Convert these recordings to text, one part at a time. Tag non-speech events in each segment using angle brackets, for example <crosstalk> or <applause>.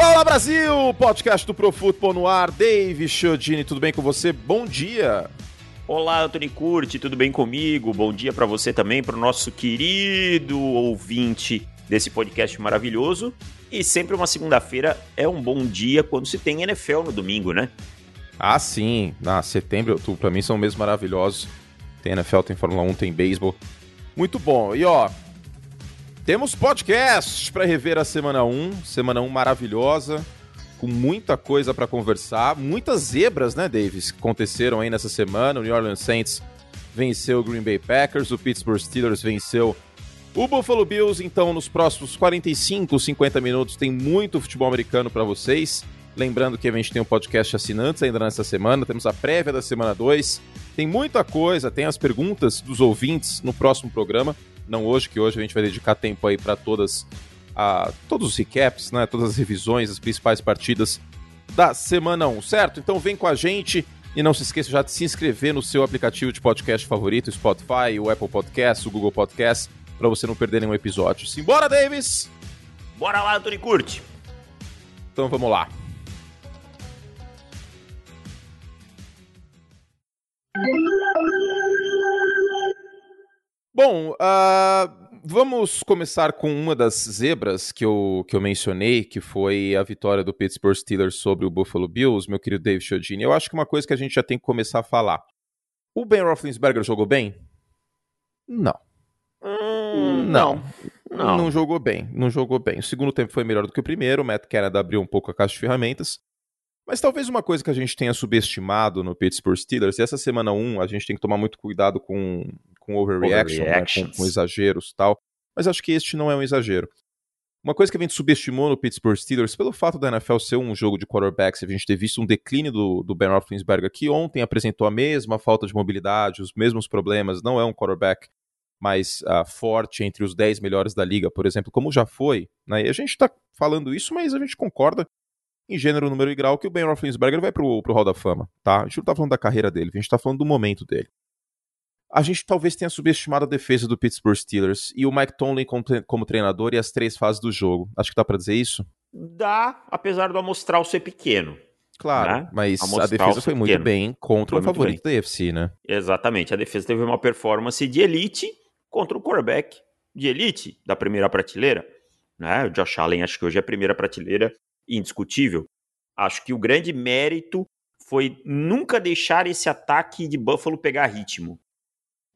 Olá, olá Brasil! Podcast do Pro Football no ar. Dave Chiodini, tudo bem com você? Bom dia! Olá, Anthony Curti, tudo bem comigo? Bom dia para você também, para o nosso querido ouvinte desse podcast maravilhoso. E sempre uma segunda-feira é um bom dia quando se tem NFL no domingo, né? Ah, sim. Na setembro e outubro, para mim, são meses maravilhosos. Tem NFL, tem Fórmula 1, tem beisebol. Muito bom. E ó, temos podcast para rever a semana 1, semana 1 maravilhosa, com muita coisa para conversar, muitas zebras, né, Davis, que aconteceram aí nessa semana. O New Orleans Saints venceu o Green Bay Packers, o Pittsburgh Steelers venceu o Buffalo Bills. Então, nos próximos 45, 50 minutos tem muito futebol americano para vocês. Lembrando que a gente tem um podcast assinantes ainda nessa semana, temos a prévia da semana 2. Tem muita coisa, tem as perguntas dos ouvintes no próximo programa não hoje, que hoje a gente vai dedicar tempo aí para todas a, todos os recaps, né, todas as revisões, as principais partidas da semana 1, certo? Então vem com a gente e não se esqueça já de se inscrever no seu aplicativo de podcast favorito, Spotify, o Apple Podcast, o Google Podcast, para você não perder nenhum episódio. Simbora, Davis! Bora lá, Tony Curte! Então vamos lá. Bom, uh, vamos começar com uma das zebras que eu, que eu mencionei, que foi a vitória do Pittsburgh Steelers sobre o Buffalo Bills, meu querido Dave Chodini. Eu acho que uma coisa que a gente já tem que começar a falar. O Ben Roethlisberger jogou bem? Não. Hum, não. não. Não jogou bem, não jogou bem. O segundo tempo foi melhor do que o primeiro, o Matt Canada abriu um pouco a caixa de ferramentas. Mas talvez uma coisa que a gente tenha subestimado no Pittsburgh Steelers, e essa semana 1 a gente tem que tomar muito cuidado com, com overreaction, né, com, com exageros e tal, mas acho que este não é um exagero. Uma coisa que a gente subestimou no Pittsburgh Steelers, pelo fato da NFL ser um jogo de quarterbacks, a gente ter visto um declínio do, do Ben Roethlisberger, que ontem apresentou a mesma falta de mobilidade, os mesmos problemas, não é um quarterback mais uh, forte entre os 10 melhores da liga, por exemplo, como já foi. Né? E a gente está falando isso, mas a gente concorda em gênero, número e grau que o Ben Roethlisberger vai pro, pro Hall da Fama, tá? A gente não tá falando da carreira dele, a gente tá falando do momento dele. A gente talvez tenha subestimado a defesa do Pittsburgh Steelers e o Mike Tomlin como, como treinador e as três fases do jogo. Acho que dá para dizer isso? Dá, apesar do amostral ser pequeno. Claro, né? mas a defesa foi muito bem contra foi o favorito da UFC, né? Exatamente, a defesa teve uma performance de elite contra o quarterback de elite da primeira prateleira. Né? O Josh Allen acho que hoje é a primeira prateleira indiscutível. Acho que o grande mérito foi nunca deixar esse ataque de Buffalo pegar ritmo.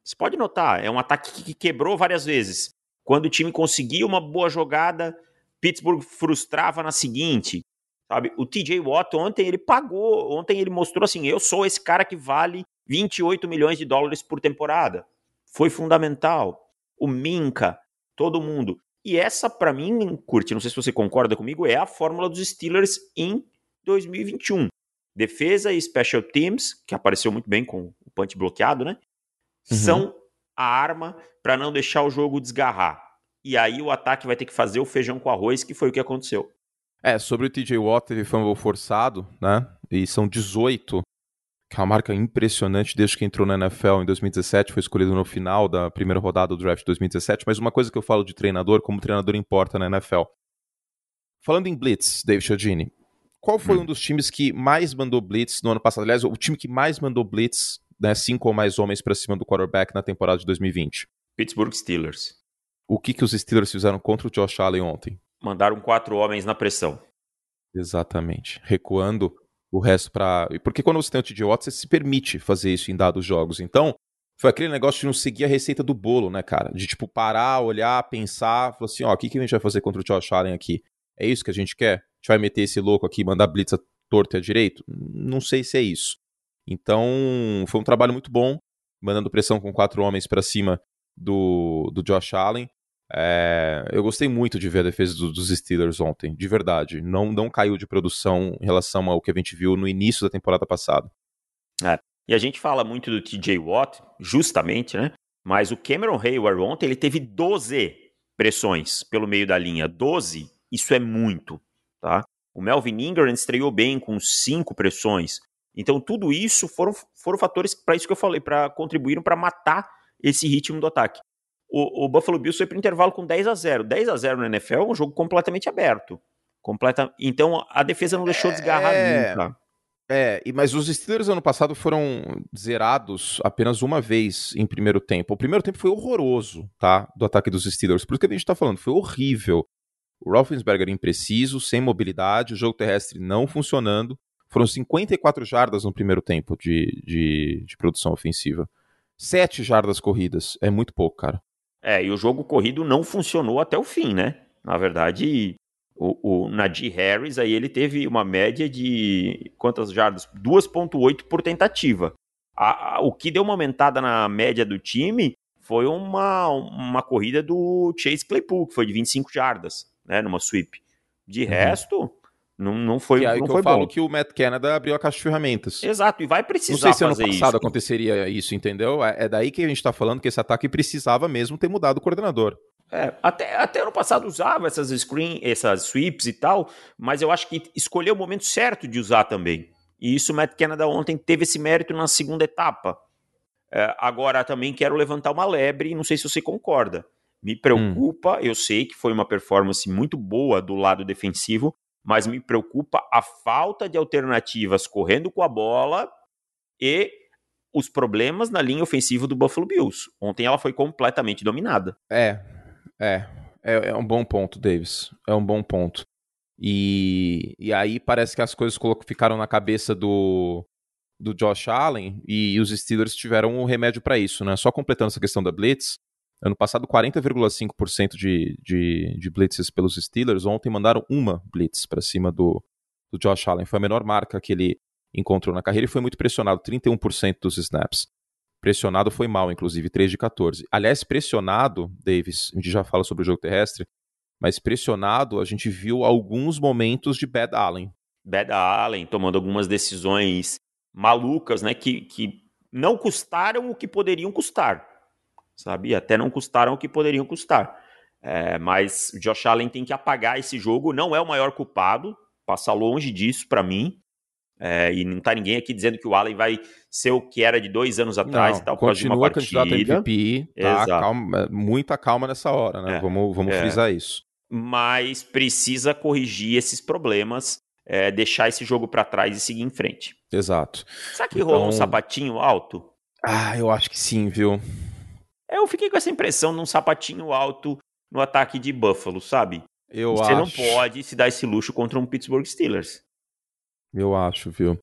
Você pode notar, é um ataque que quebrou várias vezes. Quando o time conseguia uma boa jogada, Pittsburgh frustrava na seguinte. Sabe? O TJ Watt ontem ele pagou, ontem ele mostrou assim, eu sou esse cara que vale 28 milhões de dólares por temporada. Foi fundamental. O Minka, todo mundo. E essa, para mim, curte, não sei se você concorda comigo, é a fórmula dos Steelers em 2021. Defesa e special teams, que apareceu muito bem com o punch bloqueado, né? Uhum. São a arma para não deixar o jogo desgarrar. E aí o ataque vai ter que fazer o feijão com arroz, que foi o que aconteceu. É, sobre o TJ Watt, teve fumble forçado, né? E são 18 que é uma marca impressionante desde que entrou na NFL em 2017, foi escolhido no final da primeira rodada do draft de 2017, mas uma coisa que eu falo de treinador, como treinador importa na NFL. Falando em blitz, David Chiodini, qual foi hum. um dos times que mais mandou blitz no ano passado? Aliás, o time que mais mandou blitz, né, cinco ou mais homens para cima do quarterback na temporada de 2020? Pittsburgh Steelers. O que, que os Steelers fizeram contra o Josh Allen ontem? Mandaram quatro homens na pressão. Exatamente. Recuando o resto para. Porque quando você tem Watt, você se permite fazer isso em dados jogos. Então, foi aquele negócio de não seguir a receita do bolo, né, cara? De tipo parar, olhar, pensar, falar assim: ó, o que, que a gente vai fazer contra o Josh Allen aqui? É isso que a gente quer? A gente vai meter esse louco aqui, mandar blitz a torto e a direito? Não sei se é isso. Então, foi um trabalho muito bom, mandando pressão com quatro homens para cima do, do Josh Allen. É, eu gostei muito de ver a defesa do, dos Steelers ontem, de verdade. Não, não caiu de produção em relação ao que a gente viu no início da temporada passada. É, e a gente fala muito do TJ Watt, justamente, né? Mas o Cameron Hayward ontem ele teve 12 pressões pelo meio da linha. 12, isso é muito, tá? O Melvin Ingram estreou bem com cinco pressões. Então, tudo isso foram, foram fatores para isso que eu falei, para contribuíram para matar esse ritmo do ataque o, o Buffalo Bills foi para o intervalo com 10 a 0 10 a 0 no NFL é um jogo completamente aberto. Completa... Então a defesa não deixou desgarrar É. nunca. É, e- mas os Steelers ano passado foram zerados apenas uma vez em primeiro tempo. O primeiro tempo foi horroroso, tá? Do ataque dos Steelers. Por isso que a gente tá falando, foi horrível. O Roethlisberger impreciso, sem mobilidade, o jogo terrestre não funcionando. Foram 54 jardas no primeiro tempo de, de, de produção ofensiva. 7 jardas corridas. É muito pouco, cara. É, e o jogo corrido não funcionou até o fim, né? Na verdade, o, o Najee Harris, aí ele teve uma média de quantas jardas? 2.8 por tentativa. A- a- o que deu uma aumentada na média do time foi uma, uma corrida do Chase Claypool, que foi de 25 jardas, né, numa sweep. De resto, não, não foi, que é não que foi eu falo bom. que o Matt Canada abriu a caixa de ferramentas. Exato, e vai Não precisar sei se ano fazer passado isso. aconteceria isso, entendeu? É, é daí que a gente tá falando que esse ataque precisava mesmo ter mudado o coordenador. É, até, até ano passado usava essas screen, essas sweeps e tal, mas eu acho que escolheu o momento certo de usar também. E isso o Matt Canada ontem teve esse mérito na segunda etapa. É, agora também quero levantar uma lebre, e não sei se você concorda. Me preocupa, eu sei que foi uma performance muito boa do lado defensivo, mas me preocupa a falta de alternativas correndo com a bola e os problemas na linha ofensiva do Buffalo Bills. Ontem ela foi completamente dominada. É, é, é, é um bom ponto, Davis. É um bom ponto. E, e aí parece que as coisas ficaram na cabeça do, do Josh Allen e os Steelers tiveram um remédio para isso, né? Só completando essa questão da Blitz, ano passado 40,5% de, de, de blitzes pelos Steelers, ontem mandaram uma blitz para cima do, do Josh Allen. Foi a menor marca que ele encontrou na carreira e foi muito pressionado, 31% dos snaps. Pressionado foi mal, inclusive, 3 de 14. Aliás, pressionado, Davis, a gente já fala sobre o jogo terrestre, mas pressionado a gente viu alguns momentos de Bad Allen. Bad Allen tomando algumas decisões malucas, né? Que, que não custaram o que poderiam custar, sabe? Até não custaram o que poderiam custar. É, mas o Josh Allen tem que apagar esse jogo. Não é o maior culpado, passa longe disso para mim. É, e não tá ninguém aqui dizendo que o Allen vai ser o que era de dois anos atrás Não, e tal, por causa de uma continua partida. candidato a MVP, tá? Calma, muita calma nessa hora, né? É, Vamos, vamos é. frisar isso. Mas precisa corrigir esses problemas, é, deixar esse jogo para trás e seguir em frente. Exato. Será que rolou um Então- sapatinho alto? Ah, eu acho que sim, viu? Eu fiquei com essa impressão num sapatinho alto no ataque de Buffalo, sabe? Eu Você acho. não pode se dar esse luxo contra um Pittsburgh Steelers. Eu acho, viu?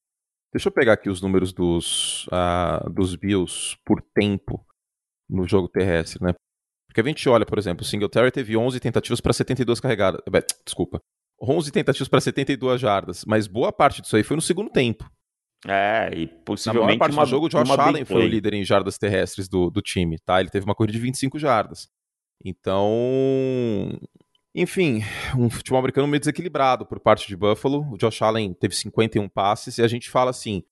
Deixa eu pegar aqui os números dos, ah, dos Bills por tempo no jogo terrestre, né? Porque a gente olha, por exemplo, o Singletary teve 11 tentativas para 72 carregadas. eh, Desculpa. 11 tentativas para 72 jardas, mas boa parte disso aí foi no segundo tempo. É, e Na maior possivelmente parte uma, do jogo, o Josh Allen foi o líder em jardas terrestres do, do time, tá? Ele teve uma corrida de 25 jardas. Então, enfim, um futebol americano meio desequilibrado por parte de Buffalo. O Josh Allen teve 51 passes e a gente fala assim,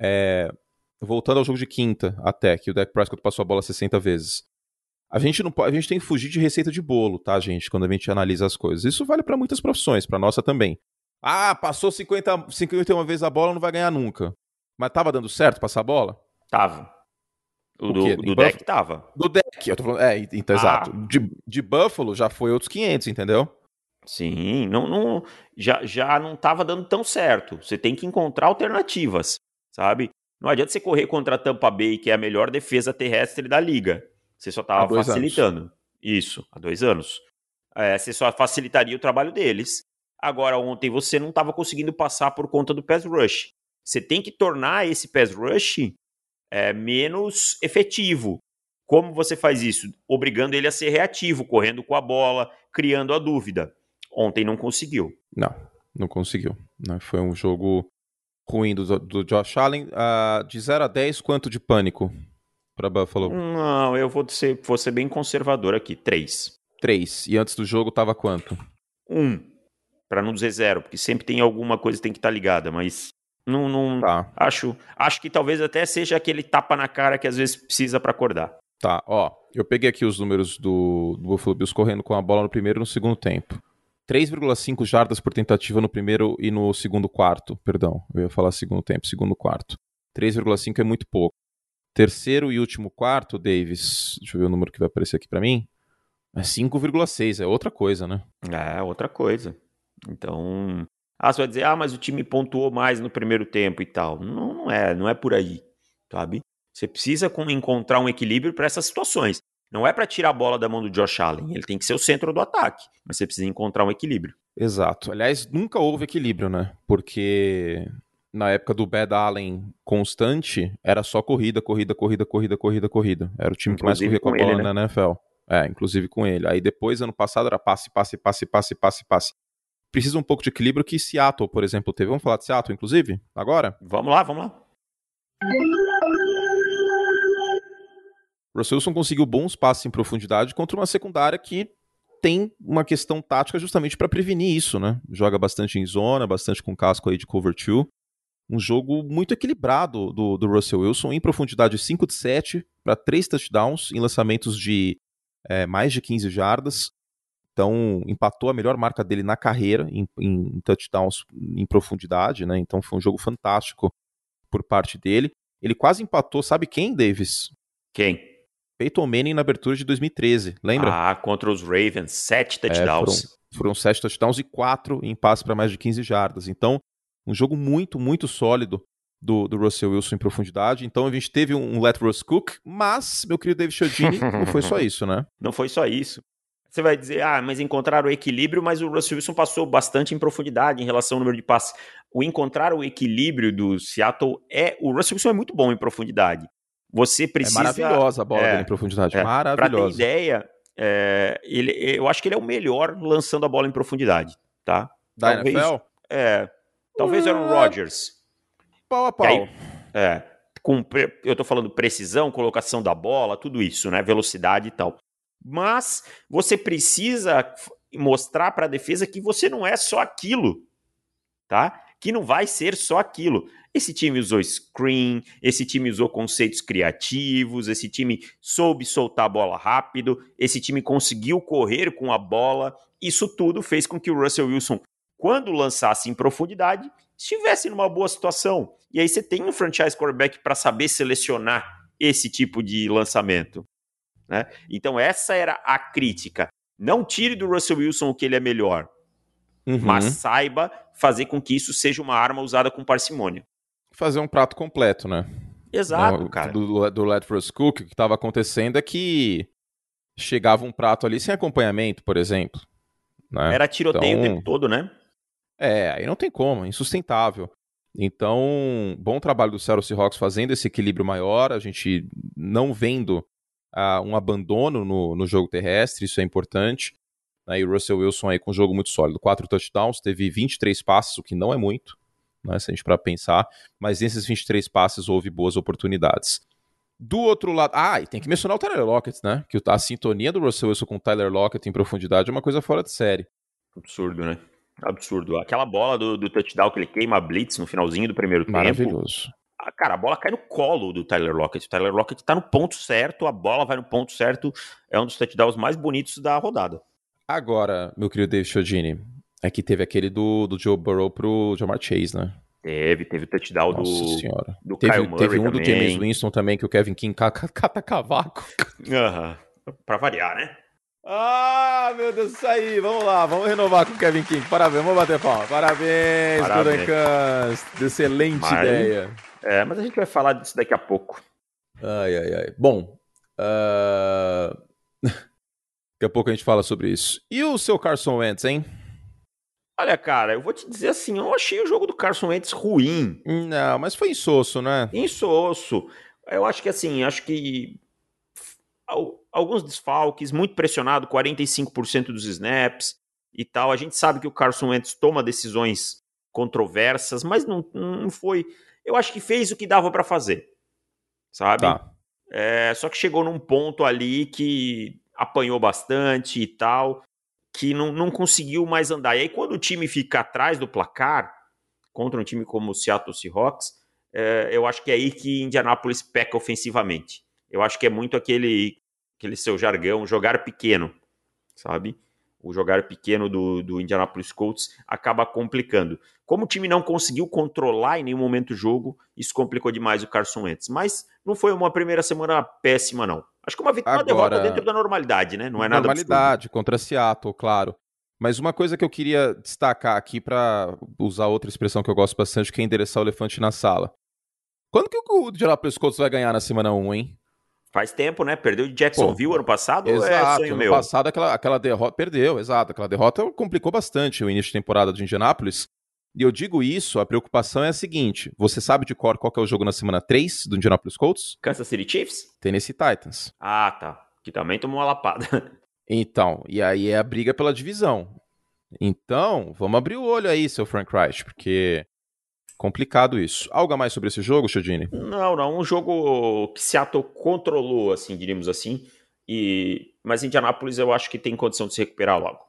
é, voltando ao jogo de quinta até, que o Dak Prescott passou a bola 60 vezes. A gente não pode, a gente tem que fugir de receita de bolo, tá, gente, quando a gente analisa as coisas. Isso vale para muitas profissões, para nossa também. Ah, passou 50, 51 vezes a bola, não vai ganhar nunca. Mas tava dando certo passar a bola? Tava. O, O do, do deck tava. Do deck, eu tô falando. É, então, Ah. exato. De, de Buffalo já foi outros 500, entendeu? Sim, não, não, já, já não tava dando tão certo. Você tem que encontrar alternativas, sabe? Não adianta você correr contra a Tampa Bay, que é a melhor defesa terrestre da liga. Você só tava facilitando. Isso, há dois anos. É, você só facilitaria o trabalho deles. Agora, ontem você não estava conseguindo passar por conta do pass rush. Você tem que tornar esse pass rush é, menos efetivo. Como você faz isso? Obrigando ele a ser reativo, correndo com a bola, criando a dúvida. Ontem não conseguiu. Não, não conseguiu. Né? Foi um jogo ruim do, do Josh Allen. Ah, de 0 a 10, quanto de pânico para Buffalo? Não, eu vou ser, vou ser bem conservador aqui. Três. 3. E antes do jogo tava quanto? Um. Para não dizer zero, porque sempre tem alguma coisa que tem que estar ligada, mas não, não Tá, acho, acho que talvez até seja aquele tapa na cara que às vezes precisa para acordar. tá. Ó, eu peguei aqui os números do, do Buffalo Bills correndo com a bola no primeiro e no segundo tempo. 3,5 jardas por tentativa no primeiro e no segundo quarto. Perdão, eu ia falar segundo tempo, segundo quarto. 3,5 é muito pouco. Terceiro e último quarto, Davis, deixa eu ver o número que vai aparecer aqui pra mim. É 5,6, é outra coisa, né? É, outra coisa. Então, ah, você vai dizer, ah, mas o time pontuou mais no primeiro tempo e tal. Não, não é, não é por aí, sabe? Você precisa encontrar um equilíbrio para essas situações. Não é para tirar a bola da mão do Josh Allen, ele tem que ser o centro do ataque, mas você precisa encontrar um equilíbrio. Exato. Aliás, nunca houve equilíbrio, né? Porque na época do Bad Allen constante, era só corrida, corrida, corrida, corrida, corrida, corrida. Era o time inclusive que mais corria com a bola ele, né? na NFL. É, inclusive com ele. Aí depois, ano passado, era passe, passe, passe, passe, passe, passe. Precisa um pouco de equilíbrio que Seattle, por exemplo, teve. Vamos falar de Seattle, inclusive, agora? Vamos lá, vamos lá. Russell Wilson conseguiu bons passes em profundidade contra uma secundária que tem uma questão tática justamente para prevenir isso, né? Joga bastante em zona, bastante com casco aí de cover 2. Um jogo muito equilibrado do, do Russell Wilson, em profundidade 5 de 7 para 3 touchdowns, em lançamentos de é, mais de 15 jardas. Então, empatou a melhor marca dele na carreira em, em touchdowns em profundidade, né? Então, foi um jogo fantástico por parte dele. Ele quase empatou, sabe quem, Davis? Quem? Peyton Manning na abertura de 2013, lembra? Ah, contra os Ravens, sete touchdowns. É, foram, foram sete touchdowns e quatro em passe para mais de 15 jardas. Então, um jogo muito, muito sólido do, do Russell Wilson em profundidade. Então, a gente teve um Let Russ Cook, mas, meu querido David Chiodini, não foi só <laughs> isso, né? Não foi só isso. Você vai dizer, ah, mas encontraram o equilíbrio, mas o Russell Wilson passou bastante em profundidade em relação ao número de passes. O encontrar o equilíbrio do Seattle é. O Russell Wilson é muito bom em profundidade. Você é precisa. É maravilhosa a bola é, dele em profundidade. É, maravilhosa. Pra ter ideia, é, ele, eu acho que ele é o melhor lançando a bola em profundidade, tá? Da talvez, NFL? É. Talvez uh, Aaron Rodgers. Pau a pau. Aí, é. Com, eu tô falando precisão, colocação da bola, tudo isso, né? Velocidade e tal. Mas você precisa mostrar para a defesa que você não é só aquilo, tá? Que não vai ser só aquilo. Esse time usou screen, esse time usou conceitos criativos, esse time soube soltar a bola rápido, esse time conseguiu correr com a bola. Isso tudo fez com que o Russell Wilson, quando lançasse em profundidade, estivesse numa boa situação. E aí você tem um franchise quarterback para saber selecionar esse tipo de lançamento. Né? Então, essa era a crítica. Não tire do Russell Wilson o que ele é melhor, uhum. mas saiba fazer com que isso seja uma arma usada com parcimônia. Fazer um prato completo, né? Exato, no, cara. Do, do Ledford Cook, o que estava acontecendo é que chegava um prato ali sem acompanhamento, por exemplo. Né? Era tiroteio então, o tempo todo, né? É, aí não tem como, é insustentável. Então, bom trabalho do Seattle Seahawks fazendo esse equilíbrio maior, a gente não vendo uh, um abandono no, no jogo terrestre, isso é importante. Né? E o Russell Wilson aí com um jogo muito sólido. Quatro touchdowns, teve 23 passes, o que não é muito, né, se a gente para pensar, mas nesses 23 passes houve boas oportunidades. Do outro lado, ah, e tem que mencionar o Tyler Lockett, né? Que a sintonia do Russell Wilson com o Tyler Lockett em profundidade é uma coisa fora de série. Absurdo, né? Absurdo. Aquela bola do, do touchdown que ele queima a blitz no finalzinho do primeiro tempo. Maravilhoso cara, a bola cai no colo do Tyler Lockett. O Tyler Lockett tá no ponto certo, a bola vai no ponto certo. É um dos touchdowns mais bonitos da rodada. Agora, meu querido David Chodini, é que teve aquele do, do Joe Burrow pro Jamar Chase, né? Teve, teve o touchdown Nossa do, senhora. do teve, Kyle Murray Teve um também. do James Winston também, que o Kevin King cata cavaco. Uhum. pra variar, né? Ah, meu Deus, isso aí. Vamos lá, vamos renovar com o Kevin King. Parabéns, vamos bater palma. Parabéns, Parabéns. Excelente Mas... ideia. É, mas a gente vai falar disso daqui a pouco. Ai, ai, ai. Bom, uh... <laughs> daqui a pouco a gente fala sobre isso. E o seu Carson Wentz, hein? Olha, cara, eu vou te dizer assim, eu achei o jogo do Carson Wentz ruim. Não, mas foi insosso, né? Insosso. Eu acho que assim, acho que alguns desfalques, muito pressionado, 45% dos snaps e tal. A gente sabe que o Carson Wentz toma decisões controversas, mas não, não foi eu acho que fez o que dava para fazer, sabe? Tá. É, só que chegou num ponto ali que apanhou bastante e tal, que não, não conseguiu mais andar. E aí, quando o time fica atrás do placar, contra um time como o Seattle Seahawks, é, eu acho que é aí que Indianapolis peca ofensivamente. Eu acho que é muito aquele, aquele seu jargão, jogar pequeno, sabe? O jogar pequeno do, do Indianapolis Colts acaba complicando. Como o time não conseguiu controlar em nenhum momento o jogo, isso complicou demais o Carson Wentz. Mas não foi uma primeira semana péssima, não. Acho que uma vitória, Agora, derrota dentro da normalidade, né? Não é nada Normalidade, absurdo. contra Seattle, claro. Mas uma coisa que eu queria destacar aqui para usar outra expressão que eu gosto bastante, que é endereçar o elefante na sala. Quando que o Indianapolis Colts vai ganhar na semana 1, hein? Faz tempo, né? Perdeu de Jacksonville Pô, ano passado exato, é sonho ano meu? passado aquela, aquela derrota... Perdeu, exato. Aquela derrota complicou bastante o início de temporada de Indianapolis. E eu digo isso, a preocupação é a seguinte: você sabe de cor qual é o jogo na semana 3 do Indianapolis Colts? Kansas City Chiefs? Tennessee Titans. Ah, tá. Que também tomou uma lapada. <laughs> Então, e aí é a briga pela divisão. Então, vamos abrir o olho aí, seu Frank Reich, porque complicado isso. Algo a mais sobre esse jogo, Chodini? Não, não. Um jogo que Seattle controlou, assim, diríamos assim. E... Mas Indianapolis eu acho que tem condição de se recuperar logo.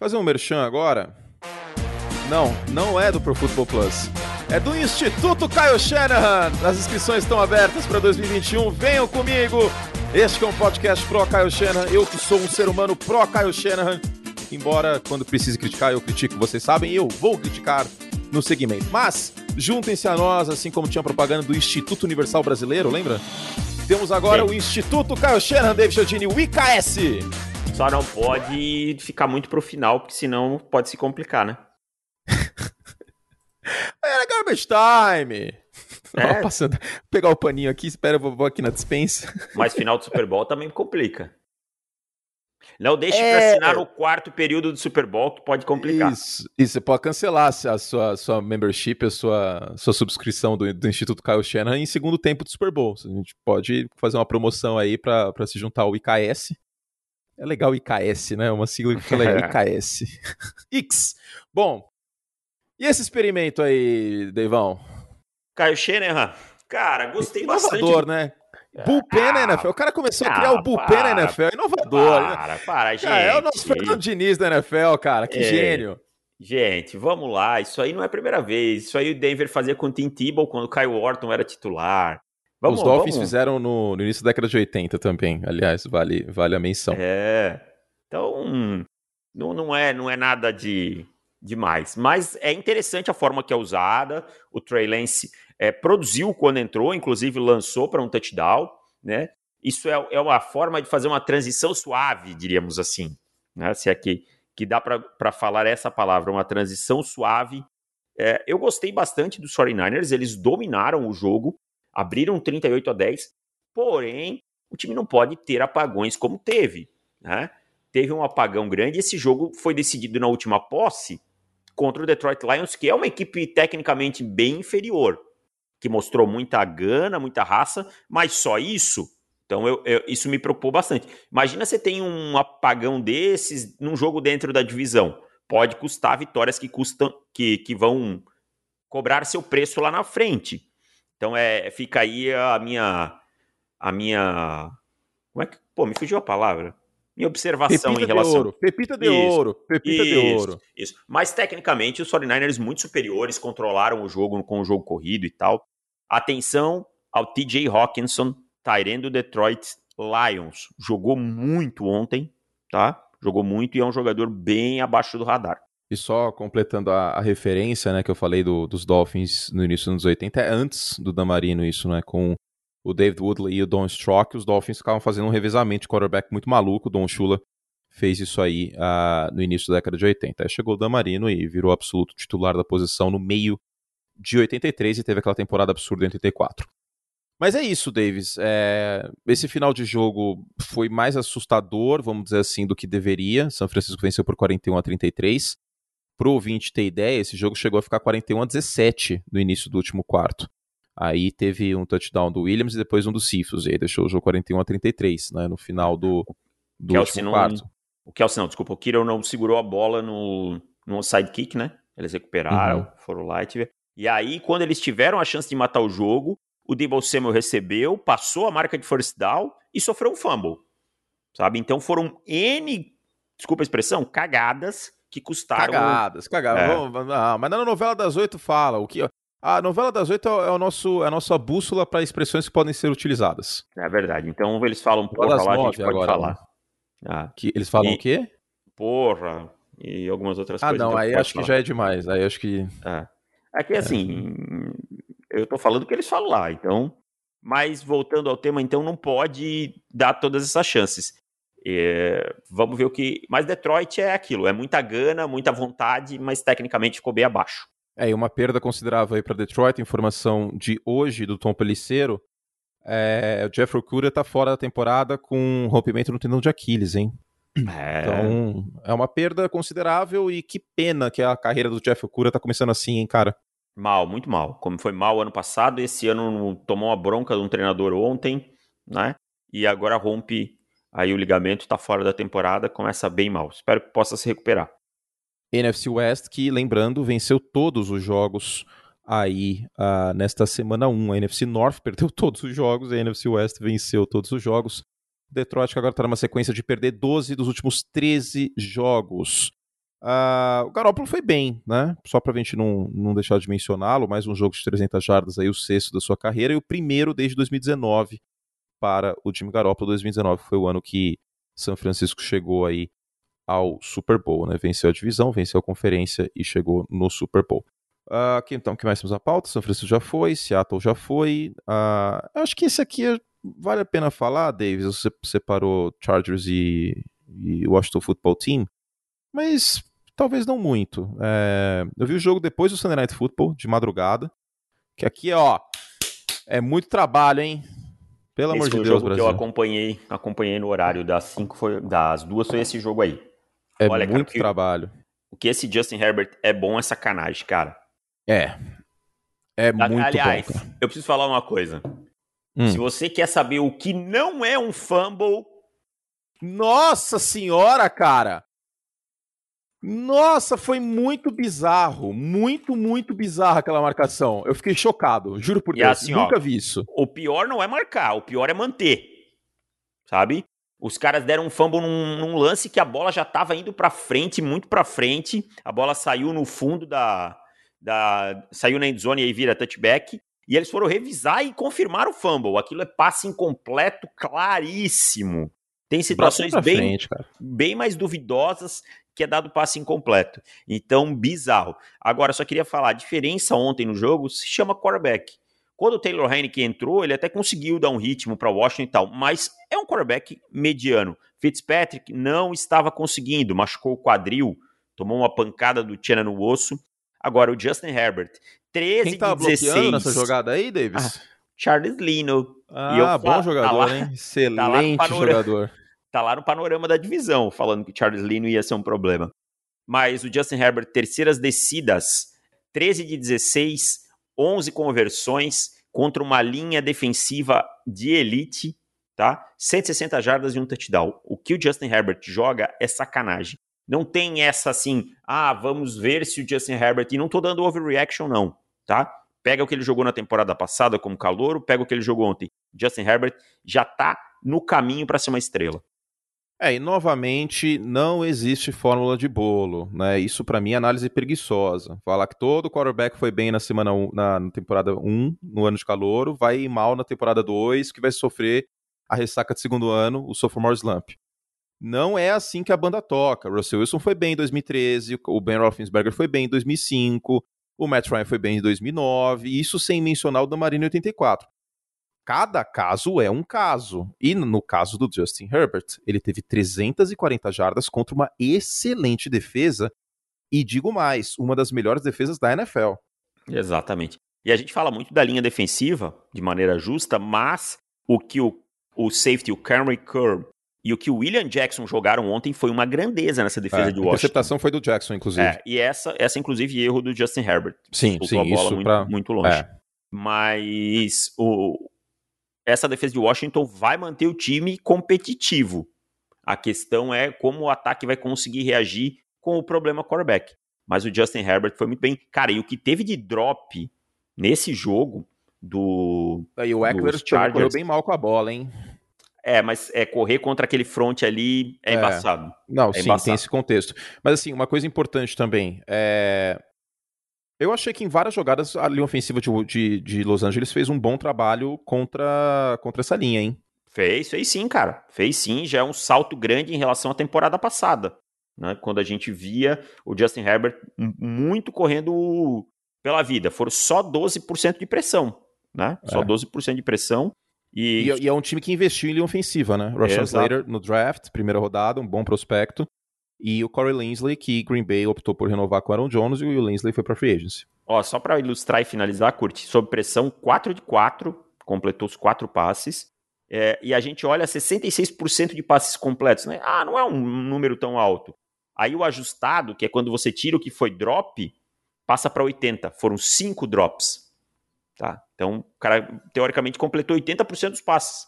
Fazer um merchan agora? Não, não é do Pro Football Plus. É do Instituto Caio Shanahan. As inscrições estão abertas para 2021. Venham comigo. Este é um podcast pro Caio Shanahan. Eu que sou um ser humano pro Caio Shanahan. Embora quando precise criticar eu critico, vocês sabem, eu vou criticar no segmento. Mas juntem-se a nós, assim como tinha propaganda do Instituto Universal Brasileiro, lembra? Temos agora Sim. o Instituto Caio Shanahan, David Chodini, o IKS. Só não pode ficar muito pro final, porque senão pode se complicar, né? Era <laughs> garbage time! É. passando, pegar o paninho aqui, espera, vou, vou aqui na dispensa. Mas final <laughs> do Super Bowl também complica. Não deixe é... para assinar o quarto período do Super Bowl, que pode complicar. Isso, isso você pode cancelar a sua, sua membership, a sua, sua subscrição do, do Instituto Kyle Shannon em segundo tempo do Super Bowl. A gente pode fazer uma promoção aí para se juntar ao IKS. É legal o IKS, né? Uma sigla que fala <laughs> IKS. <laughs> X. Bom, e esse experimento aí, Deivão? Caio Shanahan, cara, gostei Inovador, bastante. Inovador, né? Bullpen ah, na NFL. O cara começou a criar o bullpen para, na NFL. Inovador. Né? Para, para, gente. Cara, é o nosso Fernando Diniz da NFL, cara. Que é, gênio. Gente, vamos lá. Isso aí não é a primeira vez. Isso aí o Denver fazia com o Tim Tebow quando o Kyle Orton era titular. Vamos, Os Dolphins vamos. fizeram no, no, início da década de 80 também. Aliás, vale, vale a menção. É. Então, não, não, é, não é nada de demais. Mas é interessante a forma que é usada. O Trey Lance é, produziu quando entrou, inclusive lançou para um touchdown, né? Isso é, é uma forma de fazer uma transição suave, diríamos assim, né? Se é que, que dá para falar essa palavra, uma transição suave. É, eu gostei bastante dos 49ers, eles dominaram o jogo, abriram 38 a 10, porém, o time não pode ter apagões como teve, né? Teve um apagão grande, esse jogo foi decidido na última posse, contra o Detroit Lions, que é uma equipe tecnicamente bem inferior, que mostrou muita gana, muita raça, mas só isso. Então eu, eu, isso me preocupou bastante. Imagina você tem um apagão desses num jogo dentro da divisão. Pode custar vitórias que custam, que, que vão cobrar seu preço lá na frente. Então é, fica aí a minha a minha como é que, pô, me fugiu a palavra minha observação pepita em relação. De ouro, pepita de isso, ouro, pepita isso, de ouro. Isso. Mas tecnicamente os 49ers muito superiores, controlaram o jogo com o jogo corrido e tal. Atenção ao TJ Hawkinson, Tyrene do Detroit Lions. Jogou muito ontem, tá? Jogou muito e é um jogador bem abaixo do radar. E só completando a, a referência, né, que eu falei do, dos Dolphins no início dos anos 80, é antes do Damarino isso, né, com o David Woodley e o Don Strock, os Dolphins ficavam fazendo um revezamento de quarterback muito maluco. O Don Shula fez isso aí uh, no início da década de 80. Aí chegou o Dan Marino e virou absoluto titular da posição no meio de 83 e teve aquela temporada absurda em 84. Mas é isso, Davis. É... Esse final de jogo foi mais assustador, vamos dizer assim, do que deveria. São Francisco venceu por 41 a 33. Pro ouvinte ter ideia, esse jogo chegou a ficar 41 a 17 no início do último quarto. Aí teve um touchdown do Williams e depois um do Cifus, e aí deixou o jogo 41 a 33, né, no final do, do último quarto. O Kelsey não, desculpa, o Kiro não segurou a bola no, no sidekick, né? Eles recuperaram, uhum. foram lá e tiveram. E aí, quando eles tiveram a chance de matar o jogo, o Debo Samuel recebeu, passou a marca de first down e sofreu um fumble. Sabe? Então foram N, desculpa a expressão, cagadas que custaram. Cagadas, cagadas. É. Não, mas na novela das oito fala o que. A novela das oito é, o nosso, é a nossa bússola para expressões que podem ser utilizadas. É verdade. Então eles falam porra lá, a gente pode agora, falar. Né? Ah, que eles falam e, o quê? Porra e algumas outras ah, coisas. Ah, não, aí acho falar. que já é demais. Aí acho que. É. Aqui, é assim, é. eu tô falando o que eles falam lá, então. Mas voltando ao tema, então não pode dar todas essas chances. É, vamos ver o que. Mas Detroit é aquilo: é muita gana, muita vontade, mas tecnicamente ficou bem abaixo. É, e uma perda considerável aí para Detroit, informação de hoje do Tom Peliceiro. É, o Jeff Okuda tá fora da temporada com rompimento no tendão de Aquiles, hein? É. Então, é uma perda considerável e que pena que a carreira do Jeff Okuda tá começando assim, hein, cara? Mal, muito mal. Como foi mal ano passado, esse ano tomou uma bronca de um treinador ontem, né? E agora rompe aí o ligamento, tá fora da temporada, começa bem mal. Espero que possa se recuperar. NFC West, que lembrando, venceu todos os jogos aí uh, nesta semana 1. A NFC North <laughs> perdeu todos os jogos, a NFC West venceu todos os jogos. Detroit que agora está numa sequência de perder 12 dos últimos 13 jogos. Uh, o Garoppolo foi bem, né? Só para a gente não, não deixar de mencioná-lo, mais um jogo de 300 jardas aí, o sexto da sua carreira e o primeiro desde 2019 para o time Garoppolo. 2019 foi o ano que São Francisco chegou aí ao Super Bowl, né? Venceu a divisão, venceu a conferência e chegou no Super Bowl. Uh, aqui, então, que mais temos a pauta? São Francisco já foi, Seattle já foi. Uh, acho que esse aqui é, vale a pena falar, Davis. Você separou Chargers e, e Washington Football Team, mas talvez não muito. É, eu vi o jogo depois do Sunday Night Football, de madrugada, que aqui, ó, é muito trabalho, hein? Pelo esse amor de Deus, jogo Brasil. que eu acompanhei, acompanhei no horário das cinco foi, das duas foi esse jogo aí. É Olha, muito cara, trabalho. O que esse Justin Herbert é bom é sacanagem, cara. É. É muito Aliás, bom. eu preciso falar uma coisa. Hum. Se você quer saber o que não é um fumble. Nossa senhora, cara! Nossa, foi muito bizarro. Muito, muito bizarro aquela marcação. Eu fiquei chocado, juro por Deus. Assim, nunca ó, vi isso. O pior não é marcar, o pior é manter. Sabe? Os caras deram um fumble num, num lance que a bola já estava indo para frente, muito para frente. A bola saiu no fundo da, da. Saiu na endzone e aí vira touchback. E eles foram revisar e confirmar o fumble. Aquilo é passe incompleto claríssimo. Tem situações bem, frente, bem mais duvidosas que é dado passe incompleto. Então, bizarro. Agora, só queria falar, a diferença ontem no jogo se chama quarterback. Quando o Taylor Heineke entrou, ele até conseguiu dar um ritmo para Washington e tal, mas é um quarterback mediano. Fitzpatrick não estava conseguindo, machucou o quadril, tomou uma pancada do Tiana no osso. Agora o Justin Herbert, 13 Quem tava 16. bloqueando nessa jogada aí, Davis? Ah, Charles Lino. Ah, bom jogador, tá lá, hein? Excelente tá jogador. Tá lá no panorama da divisão, falando que Charles Lino ia ser um problema. Mas o Justin Herbert, terceiras descidas, 13 de 16, 11 conversões contra uma linha defensiva de elite, tá? 160 jardas e um touchdown. O que o Justin Herbert joga é sacanagem. Não tem essa assim, ah, vamos ver se o Justin Herbert. E não tô dando overreaction, não, tá? Pega o que ele jogou na temporada passada como calouro, pega o que ele jogou ontem. Justin Herbert já tá no caminho para ser uma estrela. É, e novamente não existe fórmula de bolo, né? Isso para mim é análise preguiçosa. Falar que todo quarterback foi bem na semana um, na, na, temporada 1, no ano de calouro, vai mal na temporada 2, que vai sofrer a ressaca de segundo ano, o sophomore slump. Não é assim que a banda toca. Russell Wilson foi bem em 2013, o Ben Roethlisberger foi bem em 2005, o Matt Ryan foi bem em 2009, isso sem mencionar o da Marina 84 cada caso é um caso. E no caso do Justin Herbert, ele teve 340 jardas contra uma excelente defesa e digo mais, uma das melhores defesas da NFL. Exatamente. E a gente fala muito da linha defensiva de maneira justa, mas o que o, o safety, o Cameron Curb e o que o William Jackson jogaram ontem foi uma grandeza nessa defesa é, de Washington. A interceptação foi do Jackson, inclusive. É, e essa, essa inclusive, erro do Justin Herbert. Sim, sim, a bola isso muito, pra... muito longe. É. Mas o, essa defesa de Washington vai manter o time competitivo. A questão é como o ataque vai conseguir reagir com o problema quarterback. Mas o Justin Herbert foi muito bem. Cara, e o que teve de drop nesse jogo do. E o Eckler correu bem mal com a bola, hein? É, mas é correr contra aquele front ali é, é. embaçado. Não, é sim, embaçado. tem esse contexto. Mas assim, uma coisa importante também é eu achei que em várias jogadas a linha ofensiva de, de, de, Los Angeles fez um bom trabalho contra, contra essa linha, hein? Fez, fez sim, cara. Fez sim, já é um salto grande em relação à temporada passada. Né? Quando a gente via o Justin Herbert muito correndo pela vida. Foram só 12% de pressão. Né? Só é. 12% de pressão. E... e, e é um time que investiu em linha ofensiva, né? Russian Slater no draft, primeira rodada, um bom prospecto. E o Corey Linsley, que Green Bay optou por renovar com o Aaron Jones e o Linsley foi para free agency. Ó, só para ilustrar e finalizar, Curti, sob pressão, 4 de 4, completou os quatro passes. É, e a gente olha 66% de passes completos, né? Ah, não é um número tão alto. Aí o ajustado, que é quando você tira o que foi drop, passa para 80. Foram 5 drops. Tá? Então, o cara, teoricamente, completou 80% dos passes.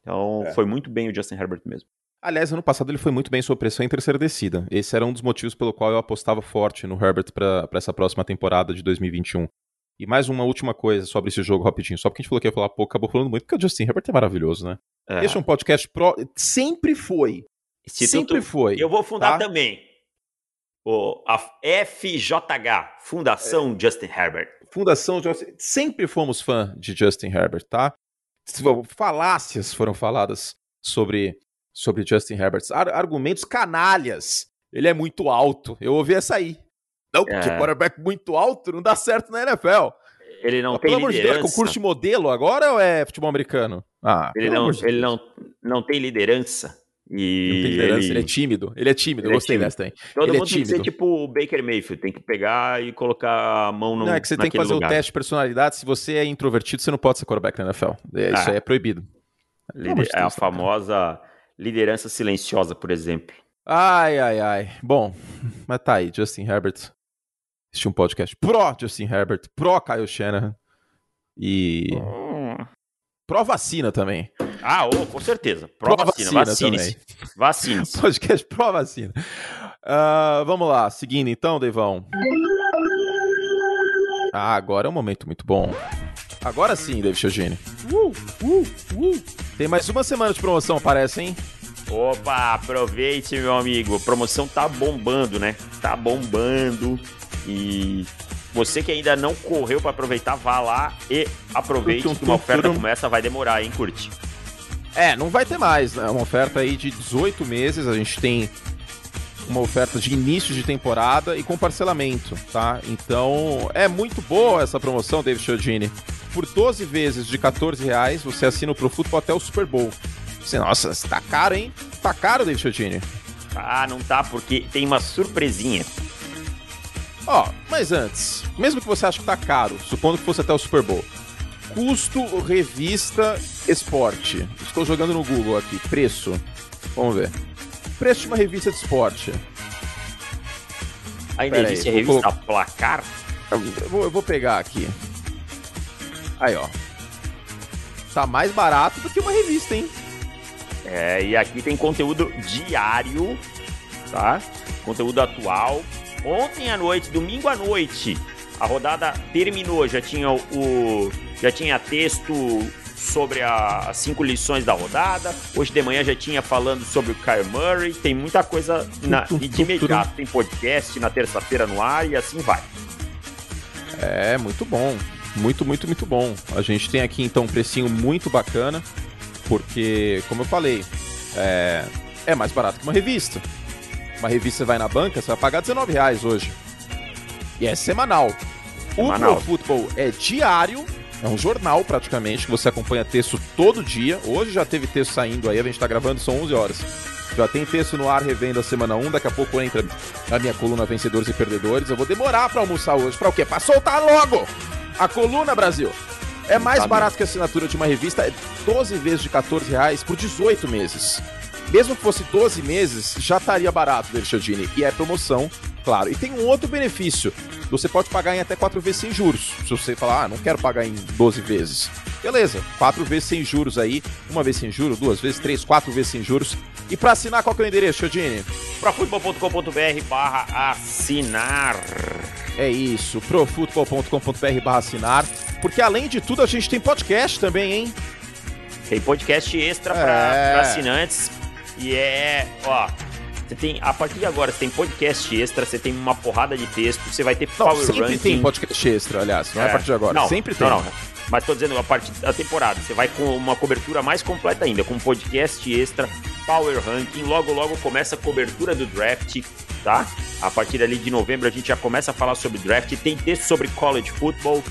Então, é. foi muito bem o Justin Herbert mesmo. Aliás, ano passado ele foi muito bem sob pressão em terceira descida. Esse era um dos motivos pelo qual eu apostava forte no Herbert para essa próxima temporada de 2021. E mais uma última coisa sobre esse jogo rapidinho. Só porque a gente falou que ia falar pouco, acabou falando muito, porque o Justin Herbert é maravilhoso, né? É. Esse é um podcast pro. Sempre foi. Instituto... Sempre foi. Eu vou fundar tá? também. O, a FJH, Fundação é. Justin Herbert. Fundação Justin. Sempre fomos fã de Justin Herbert, tá? Falácias foram faladas sobre, sobre Justin Herbert. Ar argumentos canalhas. Ele é muito alto. Eu ouvi essa aí. Não, porque é. quarterback muito alto não dá certo na NFL. Ele não tem liderança. De Deus, é concurso de modelo agora ou é futebol americano? Ah, ele não, de ele não, não tem liderança. E não tem liderança, ele... ele... é tímido. Ele é tímido, ele é gostei é dessa também. Todo ele mundo é tem que ser tipo o Baker Mayfield, tem que pegar e colocar a mão no Não, é que você tem que fazer lugar. o teste de personalidade. Se você é introvertido, você não pode ser quarterback na NFL. É, isso ah. aí é proibido. Lider... É a famosa liderança silenciosa, por exemplo. Ai, ai, ai. Bom, <laughs> mas tá aí, Justin Herbert Existe um podcast pró Justin Herbert, pró Kyle Shanahan e hum. pró vacina também. Ah, oh, com certeza. Pró, pró vacina, vacina vacine Vacine. <laughs> podcast pró vacina. Uh, vamos lá, seguindo então, Deivão. Ah, agora é um momento muito bom. Agora sim, David Chiogini. Uh, uh, uh. Tem mais uma semana de promoção, parece, hein? Opa, aproveite, meu amigo. A promoção tá bombando, né? Tá bombando. E você que ainda não correu para aproveitar, vá lá e aproveite que uma oferta como essa vai demorar, hein, curte. É, não vai ter mais, né? Uma oferta aí de 18 meses, a gente tem uma oferta de início de temporada e com parcelamento, tá? Então, é muito boa essa promoção, David Chiodini. Por 12 vezes de 14 reais, você assina o Pro Football até o Super Bowl. Você, nossa, tá caro, hein? Tá caro, David Chiodini. Ah, não tá, porque tem uma surpresinha. Ó, mas antes, mesmo que você ache que tá caro, supondo que fosse até o Super Bowl, custo revista esporte. Estou jogando no Google aqui, preço. Vamos ver. Preço de uma revista de esporte. Ainda Pera existe aí, a revista vou... Placar? Eu vou, eu vou pegar aqui. Aí, ó. Tá mais barato do que uma revista, hein? É, e aqui tem conteúdo diário, tá? Conteúdo atual, Ontem à noite, domingo à noite, a rodada terminou, já tinha o já tinha texto sobre a, as cinco lições da rodada. Hoje de manhã já tinha falando sobre o Kyle Murray. Tem muita coisa na, de imediato. Tem podcast na terça-feira no ar e assim vai. É, muito bom. Muito, muito, muito bom. A gente tem aqui então um precinho muito bacana, porque, como eu falei, é, é mais barato que uma revista uma revista vai na banca, você vai pagar 19 reais hoje. E é semanal. semanal. O Pro Football é diário, é um jornal praticamente, que você acompanha texto todo dia. Hoje já teve texto saindo aí, a gente tá gravando, são 11 horas. Já tem texto no ar revendo a semana 1, daqui a pouco entra a minha coluna Vencedores e Perdedores. Eu vou demorar para almoçar hoje. Para o quê? Para soltar logo a coluna, Brasil. É mais tá barato que a assinatura de uma revista, é 12 vezes de 14 reais por 18 meses. Mesmo que fosse 12 meses, já estaria barato, Derchadini. E é promoção, claro. E tem um outro benefício. Você pode pagar em até 4 vezes sem juros. Se você falar, ah, não quero pagar em 12 vezes. Beleza, 4 vezes sem juros aí. Uma vez sem juros, duas vezes, três, quatro vezes sem juros. E para assinar, qual que é o endereço, Chodini? profutbol.com.br barra assinar. É isso, profutbol.com.br barra assinar. Porque além de tudo, a gente tem podcast também, hein? Tem podcast extra é... para assinantes e é, ó, você tem, a partir de agora, você tem podcast extra, você tem uma porrada de texto, você vai ter não, Power sempre Ranking. tem podcast extra, aliás, não é, é a partir de agora. Não, sempre tem. Não, não. Mas tô dizendo, a partir da temporada, você vai com uma cobertura mais completa ainda, com podcast extra, Power Ranking, logo logo começa a cobertura do draft, tá? A partir ali de novembro a gente já começa a falar sobre draft, tem texto sobre college football,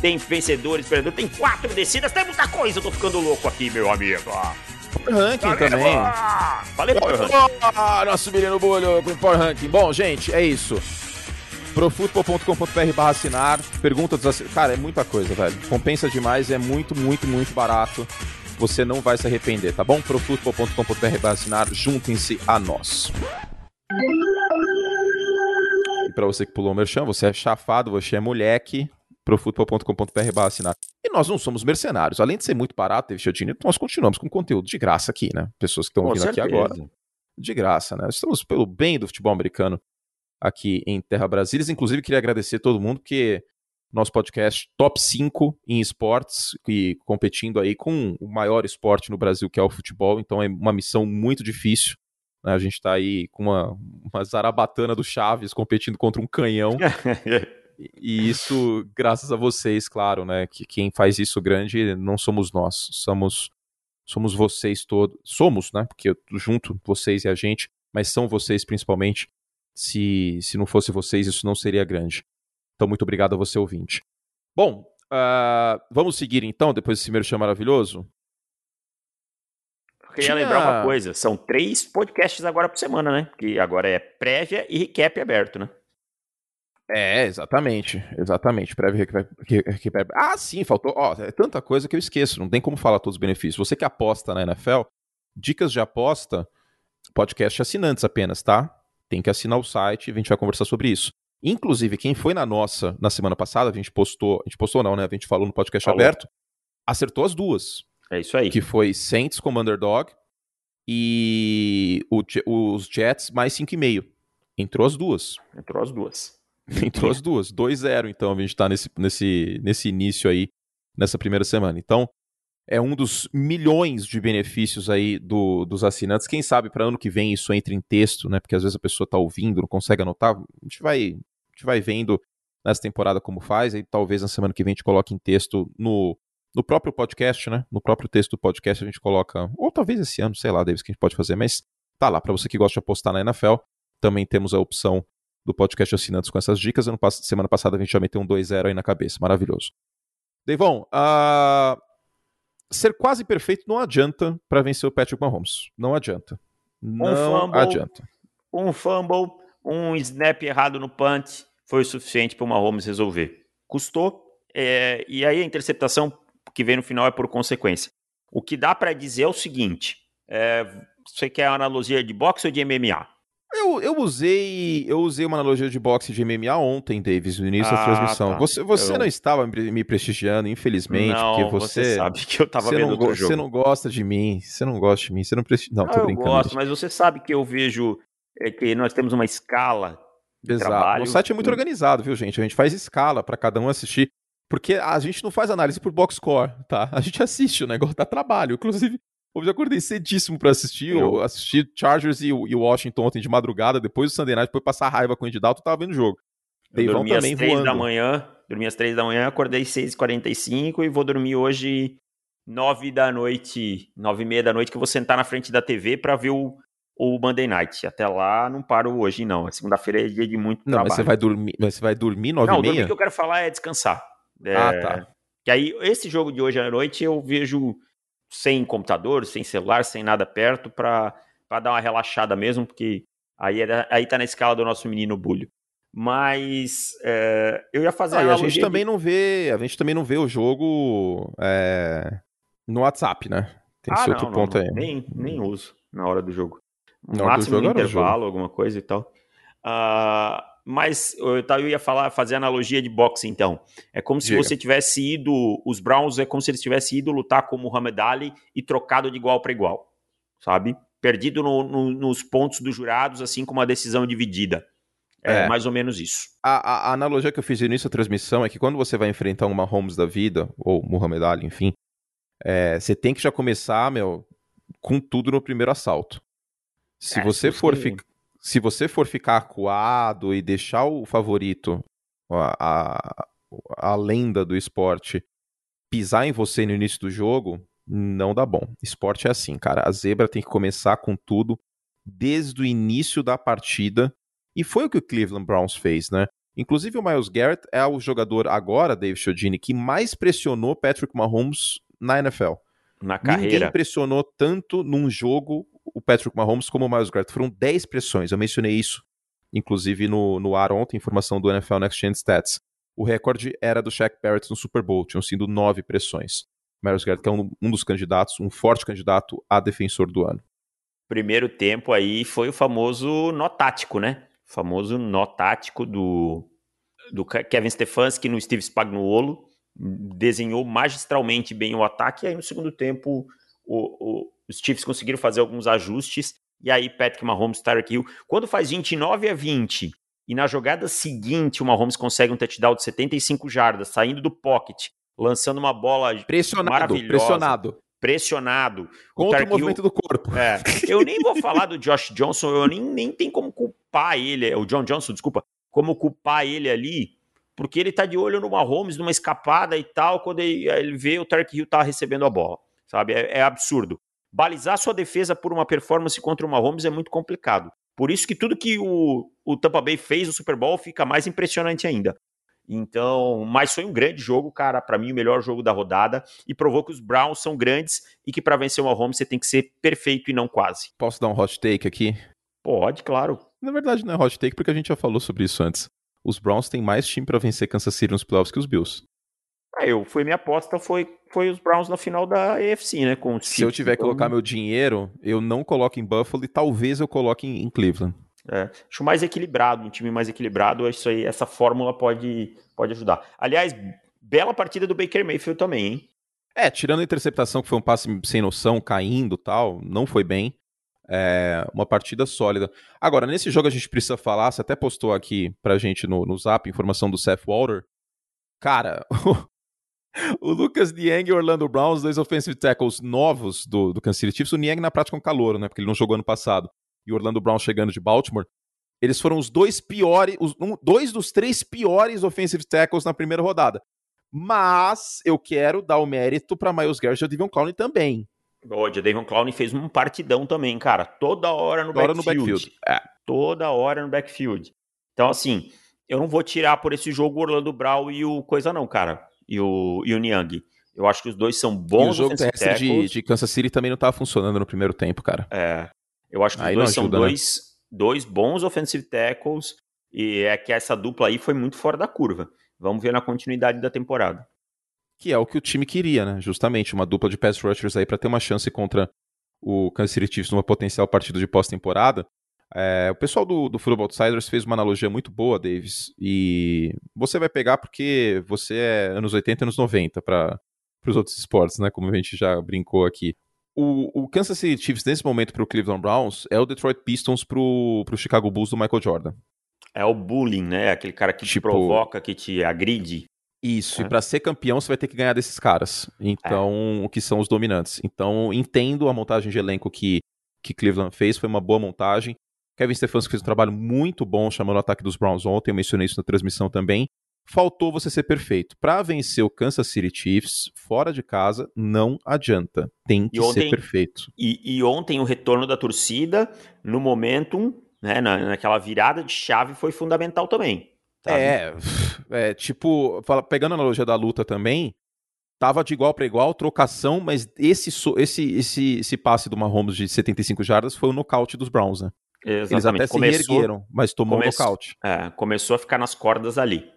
tem vencedores, perdedores, tem quatro descidas, tem muita coisa. Eu tô ficando louco aqui, meu amigo. Power Ranking também. Falei Power Ranking. Ah, nosso menino bolho com Power Ranking. Bom, gente, é isso. Profutbol.com.br barra assinar. Pergunta dos assinantes. Cara, é muita coisa, velho. Compensa demais, é muito, muito, muito barato. Você não vai se arrepender, tá bom? Profutbol.com.br barra assinar. Juntem-se a nós. E pra você que pulou o merchan, você é chafado, você é moleque profutbol.com.br barra assinar. E nós não somos mercenários. Além de ser muito barato, David Chiodini, nós continuamos com conteúdo de graça aqui, né? Pessoas que estão ouvindo aqui agora. De graça, né? Estamos pelo bem do futebol americano aqui em Terra Brasília. Inclusive, queria agradecer todo mundo, porque nosso podcast top 5 em esportes e competindo aí com o maior esporte no Brasil, que é o futebol. Então é uma missão muito difícil. Né? A gente está aí com uma, uma zarabatana do Chaves competindo contra um canhão. <laughs> E isso, graças a vocês, claro, né? Que quem faz isso grande não somos nós, somos somos vocês todos. Somos, né? Porque junto vocês e a gente, mas são vocês principalmente. Se, se não fosse vocês, isso não seria grande. Então, muito obrigado a você, ouvinte. Bom, uh, vamos seguir então, depois desse merchan maravilhoso? Eu queria Tinha... lembrar uma coisa: são três podcasts agora por semana, né? Que agora é prévia e recap aberto, né? É, exatamente. Exatamente. Prévio recap. Ah, sim, faltou. Ó, é tanta coisa que eu esqueço. Não tem como falar todos os benefícios. Você que aposta na NFL, dicas de aposta, podcast assinantes apenas, tá? Tem que assinar o site e a gente vai conversar sobre isso. Inclusive, quem foi na nossa na semana passada, a gente postou. A gente postou, não, né? A gente falou no podcast falou. aberto, acertou as duas. É isso aí. Que foi Saints como underdog e o, os Jets mais 5,5. Entrou as duas. Entrou as duas. <laughs> Entrou as duas. 2-0, então, a gente está nesse, nesse, nesse início aí, nessa primeira semana. Então, é um dos milhões de benefícios aí do, dos assinantes. Quem sabe para ano que vem isso entre em texto, né? Porque às vezes a pessoa está ouvindo, não consegue anotar. A gente vai, a gente vai vendo nessa temporada como faz, e talvez na semana que vem a gente coloque em texto no, no próprio podcast, né? No próprio texto do podcast a gente coloca, ou talvez esse ano, sei lá, Davis, que a gente pode fazer, mas tá lá, para você que gosta de apostar na NFL, também temos a opção do podcast assinantes com essas dicas. Ano, semana passada a gente já meteu um 2-0 aí na cabeça. Maravilhoso. Deivon, uh, ser quase perfeito não adianta para vencer o Patrick Mahomes. Não adianta. Não um fumble, adianta. Um fumble, um snap errado no punt foi o suficiente para o Mahomes resolver. Custou, é, e aí a interceptação que vem no final é por consequência. O que dá para dizer é o seguinte: é, você quer analogia de boxe ou de MMA? Eu, eu usei eu usei uma analogia de boxe de MMA ontem, Davis, no início ah, da transmissão. Tá. Você, você eu... não estava me prestigiando, infelizmente, não, porque você, você sabe que eu estava vendo não, outro jogo. Você não gosta de mim, você não gosta de mim, você não prestigia. Não, tô eu brincando. Eu gosto, mas você sabe que eu vejo é, que nós temos uma escala Exato. Trabalho. O site é muito organizado, viu, gente? A gente faz escala para cada um assistir. Porque a gente não faz análise por box score, tá? A gente assiste o negócio, dá trabalho. Inclusive, eu já acordei cedíssimo pra assistir. Eu, eu assisti Chargers e, e Washington ontem de madrugada, depois do Sunday Night, depois passar raiva com o Andy Dalton, tava vendo o jogo. Eu dormi também às 3 voando. da manhã, dormi às 3 da manhã, acordei às 6h45 e vou dormir hoje 9 da noite, 9 e meia da noite, que eu vou sentar na frente da TV para ver o, o Monday Night. Até lá não paro hoje, não. Segunda-feira é dia de muito não, trabalho. Mas você vai dormir, mas você vai dormir 9 não, e meia? Não, o que eu quero falar é descansar. É, ah, tá. Que aí, esse jogo de hoje à noite, eu vejo sem computador, sem celular, sem nada perto, para dar uma relaxada mesmo, porque aí, é, aí tá na escala do nosso menino Bulho. Mas é, eu ia fazer ah, a gente também não vê, a gente também não vê o jogo é, no WhatsApp, né? Tem ah, esse não, outro não, ponto não, aí. Nem, nem uso na hora do jogo. No máximo do jogo, intervalo, alguma coisa e tal. Uh, mas eu, eu ia falar, fazer analogia de boxe, então. É como se Diga. você tivesse ido, os Browns é como se eles tivessem ido lutar com o Muhammad Ali e trocado de igual para igual, sabe? Perdido no, no, nos pontos dos jurados, assim como a decisão dividida. É, é, mais ou menos isso. A, a, a, analogia que eu fiz no início da transmissão é que quando você vai enfrentar uma Holmes da vida, ou Muhammad Ali, enfim, é, você tem que já começar, meu, com tudo no primeiro assalto. Se é, você for ficar se você for ficar acuado e deixar o favorito, a, a, a lenda do esporte, pisar em você no início do jogo, não dá bom. Esporte é assim, cara. A zebra tem que começar com tudo desde o início da partida. E foi o que o Cleveland Browns fez, né? Inclusive o Miles Garrett é o jogador agora, David Chodini, que mais pressionou Patrick Mahomes na NFL. Na carreira. Ninguém pressionou tanto num jogo o Patrick Mahomes como o Miles Garrett. Foram 10 pressões. Eu mencionei isso, inclusive, no, no ar ontem, informação do NFL Next Gen Stats. O recorde era do Shaq Barrett no Super Bowl, tinham sido nove pressões. Miles Garrett, que é um, um dos candidatos, um forte candidato a defensor do ano. Primeiro tempo aí foi o famoso nó tático, né? O famoso nó tático do, do Kevin Stefanski no Steve Spagnuolo. Desenhou magistralmente bem o ataque, e aí no segundo tempo o, o, os Chiefs conseguiram fazer alguns ajustes, e aí Patrick Mahomes, Tyreek Hill, quando faz 29 a 20 e na jogada seguinte o Mahomes consegue um touchdown de 75 jardas, saindo do pocket, lançando uma bola pressionado, maravilhosa. Pressionado. Pressionado. Contra o, o movimento Hill, do corpo. É, <laughs> eu nem vou falar do Josh Johnson, eu nem, nem tem como culpar ele, o John Johnson, desculpa, como culpar ele ali, porque ele tá de olho no Mahomes, numa escapada e tal, quando ele, ele vê o Tark Hill tá recebendo a bola, sabe? É, é absurdo. Balizar sua defesa por uma performance contra o Mahomes é muito complicado. Por isso que tudo que o, o Tampa Bay fez no Super Bowl fica mais impressionante ainda. Então, mas foi um grande jogo, cara, para mim o melhor jogo da rodada e provou que os Browns são grandes e que para vencer o Mahomes você tem que ser perfeito e não quase. Posso dar um hot take aqui? Pode, claro. Na verdade não é hot take porque a gente já falou sobre isso antes. Os Browns têm mais time para vencer Kansas City nos playoffs que os Bills. Ah, eu foi minha aposta foi foi os Browns na final da AFC, né? Com Se eu tiver que então... colocar meu dinheiro, eu não coloco em Buffalo e talvez eu coloque em, em Cleveland. É, acho mais equilibrado, um time mais equilibrado, isso aí, essa fórmula pode, pode ajudar. Aliás, bela partida do Baker Mayfield também, hein? É, tirando a interceptação, que foi um passe sem noção, caindo tal, não foi bem. É, uma partida sólida. Agora, nesse jogo a gente precisa falar, você até postou aqui pra gente no, no zap informação do Seth Walter. Cara, <laughs> <laughs> o Lucas Niang e o Orlando Brown, os dois offensive tackles novos do, do Kansas City Chiefs, o Niang na prática é um calor, né? Porque ele não jogou ano passado. E o Orlando Brown chegando de Baltimore. Eles foram os dois piores, os, um, dois dos três piores offensive tackles na primeira rodada. Mas eu quero dar o mérito para Miles Garrett e o Devon Clowney também. O Devon Clowney fez um partidão também, cara. Toda hora no Toda backfield. No backfield. É. Toda hora no backfield. Então, assim, eu não vou tirar por esse jogo o Orlando Brown e o coisa não, cara e o, e o Niang. Eu acho que os dois são bons. E o jogo terrestre de, de, Kansas City também não estava funcionando no primeiro tempo, cara. É. Eu acho que aí os dois ajuda, são dois, né? dois bons offensive tackles e é que essa dupla aí foi muito fora da curva. Vamos ver na continuidade da temporada. Que é o que o time queria, né? Justamente, uma dupla de pass rushers aí para ter uma chance contra o Kansas City Chiefs numa potencial partida de pós-temporada. É, o pessoal do, do Football Outsiders fez uma analogia muito boa, Davis, e você vai pegar porque você é anos 80 e anos 90 para os outros esportes, né? Como a gente já brincou aqui. O, o Kansas City Chiefs, nesse momento, para o Cleveland Browns, é o Detroit Pistons para o Chicago Bulls do Michael Jordan. É o bullying, né? Aquele cara que tipo, te provoca, que te agride. Isso, é. e para ser campeão você vai ter que ganhar desses caras. Então, é. o que são os dominantes. Então, entendo a montagem de elenco que, que Cleveland fez, foi uma boa montagem. Kevin Stefanski fez um trabalho muito bom chamando o ataque dos Browns ontem, eu mencionei isso na transmissão também. Faltou você ser perfeito. Para vencer o Kansas City Chiefs fora de casa, não adianta. Tem que ontem, ser perfeito. E, e, ontem o retorno da torcida, no momentum, né, na, naquela virada de chave, foi fundamental também. Sabe? É, <laughs> é, tipo, pegando a analogia da luta também, tava de igual para igual, trocação, mas esse, esse, esse, esse passe do Mahomes de 75 jardas foi o nocaute dos Browns, né? Exatamente. Eles até começou, se reergueram, mas tomou come, um nocaute. É, começou a ficar nas cordas ali.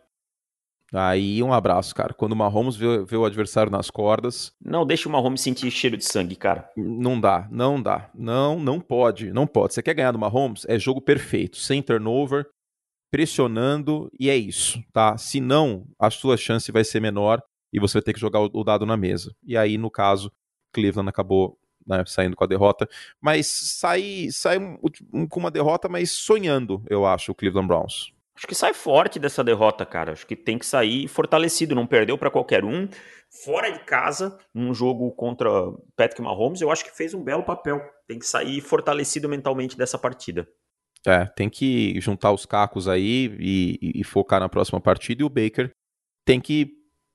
Aí um abraço, cara. Quando o Mahomes vê, vê, o adversário nas cordas. Não deixa o Mahomes sentir cheiro de sangue, cara. Não dá, não dá. Não, não pode, não pode. Você quer ganhar do Mahomes? É jogo perfeito, sem turnover, pressionando e é isso, tá? Se não, a sua chance vai ser menor e você vai ter que jogar o dado na mesa. E aí, no caso, Cleveland acabou né, saindo com a derrota, mas sai, sai um, um, com uma derrota, mas sonhando, eu acho, o Cleveland Browns. Acho que sai forte dessa derrota, cara. Acho que tem que sair fortalecido, não perdeu para qualquer um. Fora de casa, num jogo contra Patrick Mahomes, eu acho que fez um belo papel. Tem que sair fortalecido mentalmente dessa partida. É, tem que juntar os cacos aí e, e, e focar na próxima partida. E o Baker tem que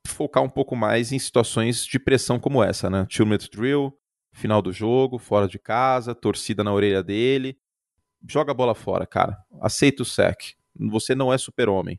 focar um pouco mais em situações de pressão como essa, né? Two-minute drill, final do jogo, fora de casa, torcida na orelha dele. Joga a bola fora, cara. Aceita o sec. Você não é super-homem.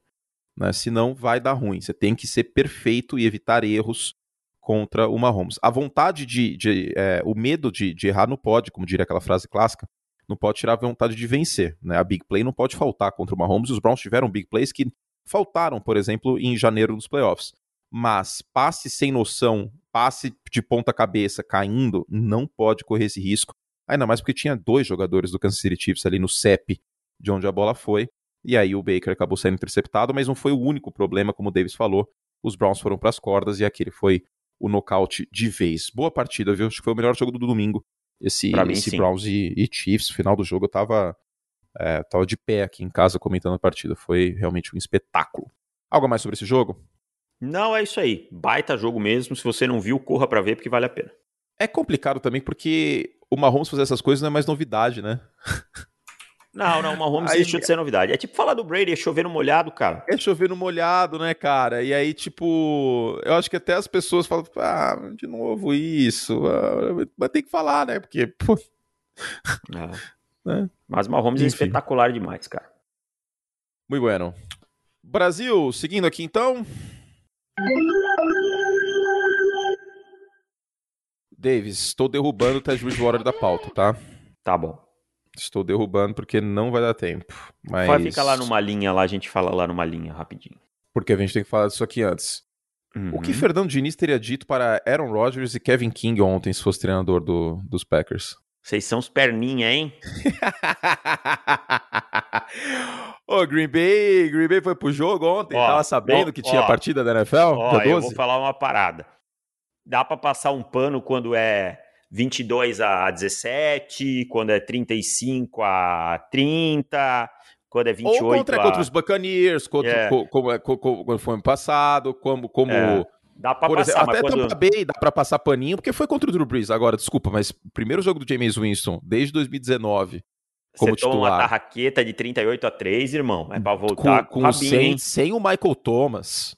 né? Senão vai dar ruim. Você tem que ser perfeito e evitar erros contra o Mahomes. A vontade de. de é, o medo de, de, errar não pode, como diria aquela frase clássica, não pode tirar a vontade de vencer. Né? A big play não pode faltar contra o Mahomes. Os Browns tiveram big plays que faltaram, por exemplo, em janeiro nos playoffs. Mas passe sem noção, passe de ponta cabeça caindo, não pode correr esse risco. Ainda mais porque tinha dois jogadores do Kansas City Chiefs ali no CEP, de onde a bola foi. E aí o Baker acabou sendo interceptado, mas não foi o único problema, como o Davis falou. Os Browns foram para as cordas e aquele foi o nocaute de vez. Boa partida, viu? Acho que foi o melhor jogo do domingo. Esse, mim, esse Browns e, e, Chiefs. Final do jogo eu tava, é, tava de pé aqui em casa comentando a partida. Foi realmente um espetáculo. Algo mais sobre esse jogo? Não, é isso aí. Baita jogo mesmo. Se você não viu, corra para ver porque vale a pena. É complicado também porque o Mahomes fazer essas coisas não é mais novidade, né? Não, não, o Mahomes <laughs> aí, deixou de ser novidade. É tipo falar do Brady, é chover no molhado, cara. É chover no molhado, né, cara? E aí, tipo, eu acho que até as pessoas falam, ah, de novo isso. Ah, mas tem que falar, né? Porque, pô. É. <laughs> Né? Mas o Mahomes é Enfim. é espetacular demais, cara. Muito bueno. Brasil, seguindo aqui então. Davis, estou derrubando o Ted Bridgewater da pauta, tá? Tá bom. Estou derrubando porque não vai dar tempo. Mas... Vai ficar lá numa linha, lá a gente fala lá numa linha rapidinho. Porque a gente tem que falar disso aqui antes. Uhum. O que uhum. Fernando Diniz teria dito para Aaron Rodgers e Kevin King ontem, se fosse treinador do, dos Packers? Vocês são os perninha, hein? <laughs> Ô, Green Bay, Green Bay foi pro jogo ontem, ó, tava sabendo ó, que tinha ó, partida da NFL? Ó, eu vou falar uma parada. Dá para passar um pano quando é 22 a 17, quando é 35 a 30, quando é 28 Ou contra, a... contra os Buccaneers, contra, é. como, como, como, foi ano passado, como... como... É. Dá pra Por passar, exemplo, até quando... Tampa Bay dá pra passar paninho, porque foi contra o Drew Brees. Agora, desculpa, mas o primeiro jogo do James Winston, desde 2019, como Você titular. uma tarraqueta de 38 a 3, irmão. É pra voltar com, com, com rabinho, sem, sem o Michael Thomas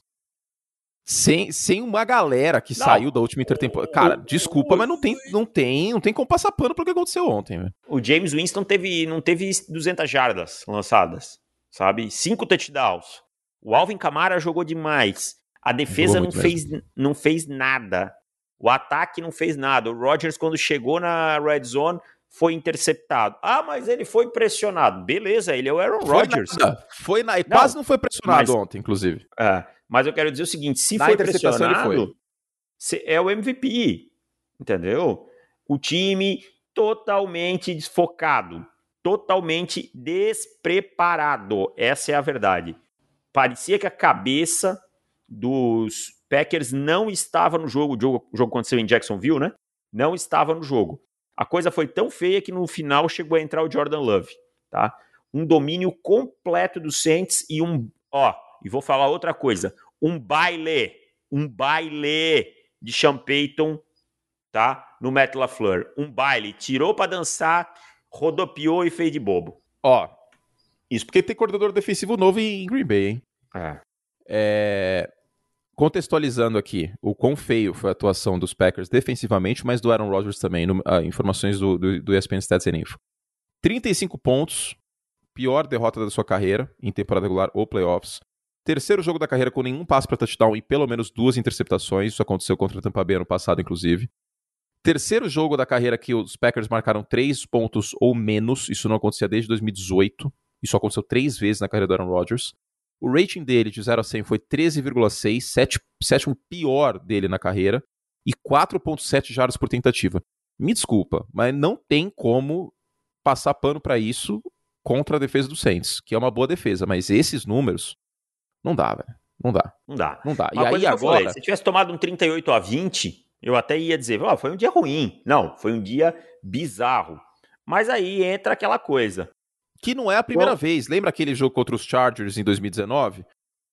sem, sem uma galera que não. saiu da última intertemporada. Cara, o, desculpa, o, mas não tem, não tem, não tem como passar pano pro que aconteceu ontem, velho. O James Winston teve, não teve 200 jardas lançadas, sabe? Cinco touchdowns. O Alvin Kamara jogou demais. A defesa não fez, não fez nada. O ataque não fez nada. O Rodgers, quando chegou na red zone, foi interceptado. Ah, mas ele foi pressionado. Beleza, ele é o Aaron Rodgers. Foi, na, quase não foi pressionado mas, ontem, inclusive. É. Mas eu quero dizer o seguinte: se Na foi pressionado, foi. é o MVP. Entendeu? O time totalmente desfocado, totalmente despreparado. Essa é a verdade. Parecia que a cabeça dos Packers não estava no jogo. O jogo, o jogo aconteceu em Jacksonville, né? Não estava no jogo. A coisa foi tão feia que no final chegou a entrar o Jordan Love, tá? Um domínio completo do Saints e um, ó, e vou falar outra coisa: um baile, um baile de Sean Payton, tá? No Matt LaFleur. Um baile. Tirou para dançar, rodopiou e fez de bobo. Ó, isso porque tem coordenador defensivo novo em Green Bay, hein? É. é. Contextualizando aqui o quão feio foi a atuação dos Packers defensivamente, mas do Aaron Rodgers também, no, ah, informações do, do, do ESPN Stats and Info. 35 pontos, pior derrota da sua carreira em temporada regular ou playoffs. Terceiro jogo da carreira com nenhum passe para touchdown e pelo menos duas interceptações. Isso aconteceu contra o Tampa Bay ano passado, inclusive. Terceiro jogo da carreira que os Packers marcaram três pontos ou menos. Isso não acontecia desde 2018. Isso aconteceu três vezes na carreira do Aaron Rodgers. O rating dele de 0 a 100 foi 13,6, sétimo pior dele na carreira, e 4,7 jardas por tentativa. Me desculpa, mas não tem como passar pano para isso contra a defesa do Saints, que é uma boa defesa, mas esses números não dá, velho. Não dá. Não dá. Não dá. Uma e aí agora. Falei, se tivesse tomado um 38 a 20, eu até ia dizer, oh, foi um dia ruim. Não, foi um dia bizarro. Mas aí entra aquela coisa. Que não é a primeira Bom, vez. Lembra aquele jogo contra os Chargers em 2019?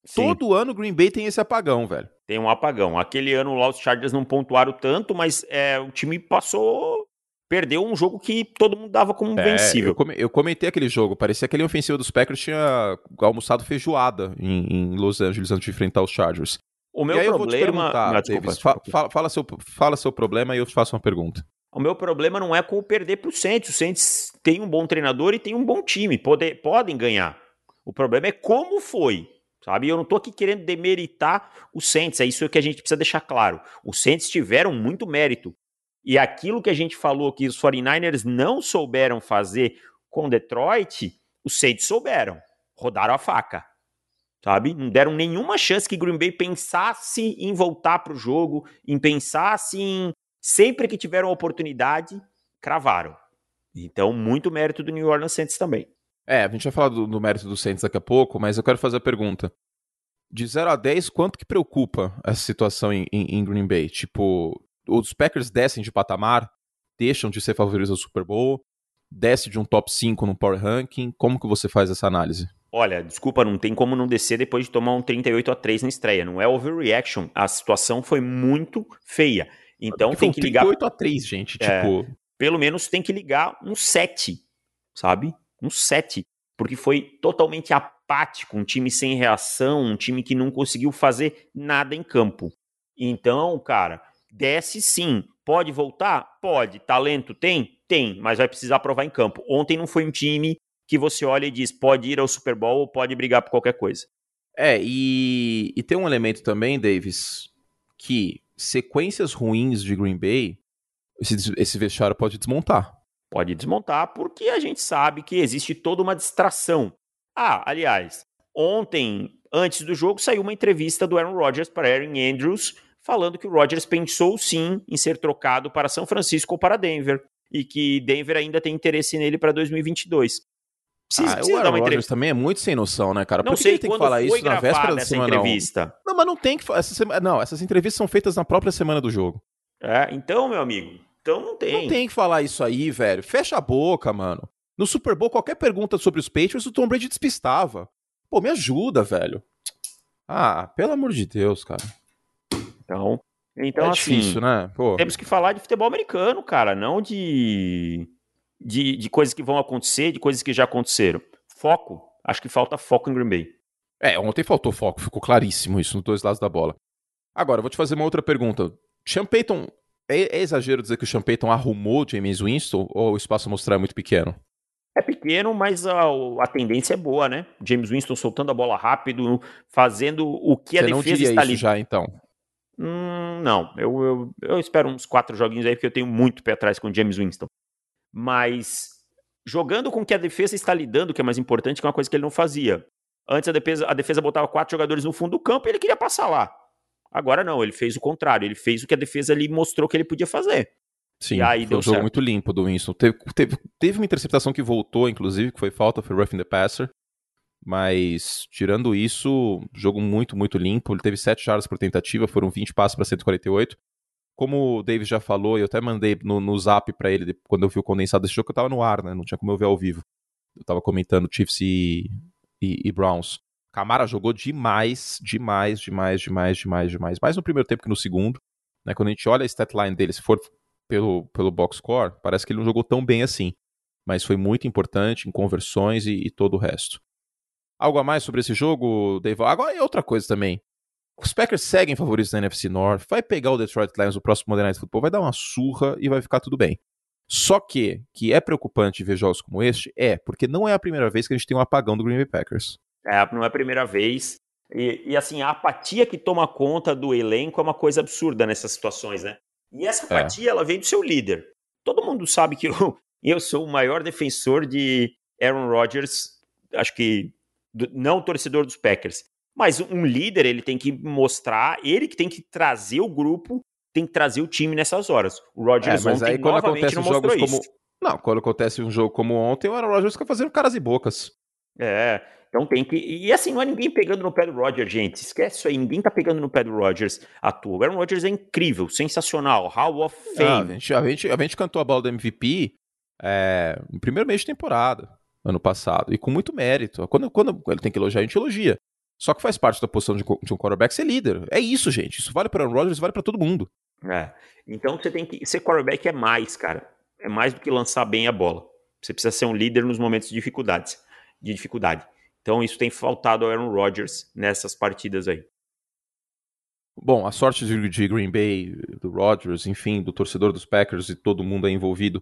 Sim. Todo ano o Green Bay tem esse apagão, velho. Tem um apagão. Aquele ano lá os Chargers não pontuaram tanto, mas é, o time passou perdeu um jogo que todo mundo dava como é, vencível. Eu, comentei aquele jogo, parecia que aquele ofensivo dos Packers tinha almoçado feijoada em, em Los Angeles antes de enfrentar os Chargers. O meu problema. Não, desculpa, Davis, fala, fala, seu, fala seu problema e eu te faço uma pergunta. O meu problema não é com o perder para o Saints. O Saints tem um bom treinador e tem um bom time. Pode, podem ganhar. O problema é como foi, sabe? Eu não tô aqui querendo demeritar o Saints, é isso que a gente precisa deixar claro. Os Saints tiveram muito mérito. E aquilo que a gente falou que os 49ers não souberam fazer com Detroit, os Saints souberam. Rodaram a faca. Sabe? Não deram nenhuma chance que Green Bay pensasse em voltar para o jogo, em pensasse em sempre que tiveram oportunidade, cravaram. Então, muito mérito do New Orleans Saints também. É, a gente vai falar do, do mérito do Saints daqui a pouco, mas eu quero fazer a pergunta. De 0 a 10, quanto que preocupa essa situação em, em, em Green Bay? Tipo, os Packers descem de patamar, deixam de ser favoritos ao Super Bowl, desce de um top 5 no Power Ranking. Como que você faz essa análise? Olha, desculpa, não tem como não descer depois de tomar um 38 a 3 na estreia. Não é overreaction. A situação foi muito feia. Então tem que ligar. 38 a 3, gente. É, tipo. Pelo menos tem que ligar um 7, sabe? um 7, porque foi totalmente apático, um time sem reação, um time que não conseguiu fazer nada em campo. Então, cara, desce sim. Pode voltar? Pode. Talento tem? Tem, mas vai precisar provar em campo. Ontem não foi um time que você olha e diz pode ir ao Super Bowl ou pode brigar por qualquer coisa. É, e, e tem um elemento também, Davis, que sequências ruins de Green Bay, esse, esse vestiário pode desmontar. Pode desmontar porque a gente sabe que existe toda uma distração. Ah, aliás, ontem, antes do jogo, saiu uma entrevista do Aaron Rodgers para Aaron Andrews, falando que o Rodgers pensou sim em ser trocado para São Francisco ou para Denver, e que Denver ainda tem interesse nele para 2022. Precisa, ah, precisa o Aaron Rodgers também é muito sem noção, né, cara? Por não que sei ele tem que falar isso na véspera da semana entrevista. Não? não, mas não tem que essa sema... Não, essas entrevistas são feitas na própria semana do jogo. É, então, meu amigo, então não tem. Não tem que falar isso aí, velho. Fecha a boca, mano. No Super Bowl, qualquer pergunta sobre os Patriots, o Tom Brady despistava. Pô, me ajuda, velho. Ah, pelo amor de Deus, cara. Então, então é assim, difícil, né? Pô. Temos que falar de futebol americano, cara, não de, de, de coisas que vão acontecer, de coisas que já aconteceram. Foco. Acho que falta foco em Green Bay. É, ontem faltou foco, ficou claríssimo isso nos dois lados da bola. Agora, vou te fazer uma outra pergunta. Sean Payton é, é, exagero dizer que o Sean Payton arrumou James Winston ou o espaço a mostrar é muito pequeno? É pequeno, mas a, a tendência é boa, né? James Winston soltando a bola rápido, fazendo o que a Você defesa está ali. já, então? Hum, não, eu, eu, eu, espero uns quatro joguinhos aí, porque eu tenho muito pé atrás com o James Winston. Mas jogando com o que a defesa está lidando, que é mais importante, que é uma coisa que ele não fazia. Antes a defesa, a defesa botava quatro jogadores no fundo do campo e ele queria passar lá. Agora não, ele fez o contrário, ele fez o que a defesa ali mostrou que ele podia fazer. Sim, foi um jogo certo. muito limpo do Winston. Teve, teve, teve uma interceptação que voltou, inclusive, que foi falta, foi roughing the passer. Mas, tirando isso, jogo muito, muito limpo. Ele teve 7 jardas por tentativa, foram 20 passos para 148. Como o Davis já falou, eu até mandei no, no zap para ele, quando eu vi o condensado desse jogo, que eu tava no ar, né? Não tinha como eu ver ao vivo. Eu tava comentando Chiefs e, e, e Browns. Camara jogou demais, demais, demais, demais, demais, demais. Mais no primeiro tempo que no segundo. Né? Quando a gente olha a statline dele, se for pelo, pelo box score, parece que ele não jogou tão bem assim. Mas foi muito importante em conversões e, e todo o resto. Algo a mais sobre esse jogo, Dave? Agora é outra coisa também. Os Packers seguem favoritos da NFC North, vai pegar o Detroit Lions no próximo Monday Night Football, vai dar uma surra e vai ficar tudo bem. Só que, que é preocupante ver jogos como este, é, porque não é a primeira vez que a gente tem um apagão do Green Bay Packers. É, não é a primeira vez. E, e, assim, a apatia que toma conta do elenco é uma coisa absurda nessas situações, né? E essa é. apatia, é. ela vem do seu líder. Todo mundo sabe que eu, <laughs> eu sou o maior defensor de Aaron Rodgers, acho que do, não torcedor dos Packers. Mas um líder, ele tem que mostrar, ele que tem que trazer o grupo, tem que trazer o time nessas horas. O Rodgers é, mas ontem, aí quando acontece não jogos como isso. Não, quando acontece um jogo como ontem, o Aaron Rodgers fica fazendo caras e bocas. É, então tem que. E assim, não é ninguém pegando no pé do Rodgers, gente. Esquece isso aí, ninguém tá pegando no pé do Rodgers à toa. O Aaron Rodgers é incrível, sensacional. Hall of ah, Fame. Ah, a, gente, a, gente, a gente cantou a bola do MVP é, no primeiro mês de temporada, ano passado, e com muito mérito. Quando, quando ele tem que elogiar, a gente elogia. Só que faz parte da posição de, de um quarterback ser líder. É isso, gente. Isso vale para Aaron Rodgers, vale para todo mundo. É. Então você tem que. Ser quarterback é mais, cara. É mais do que lançar bem a bola. Você precisa ser um líder nos momentos de dificuldades. De dificuldade. Então isso tem faltado ao Aaron Rodgers nessas partidas aí. Bom, a sorte de Green Bay, do Rodgers, enfim, do torcedor dos Packers e todo mundo aí envolvido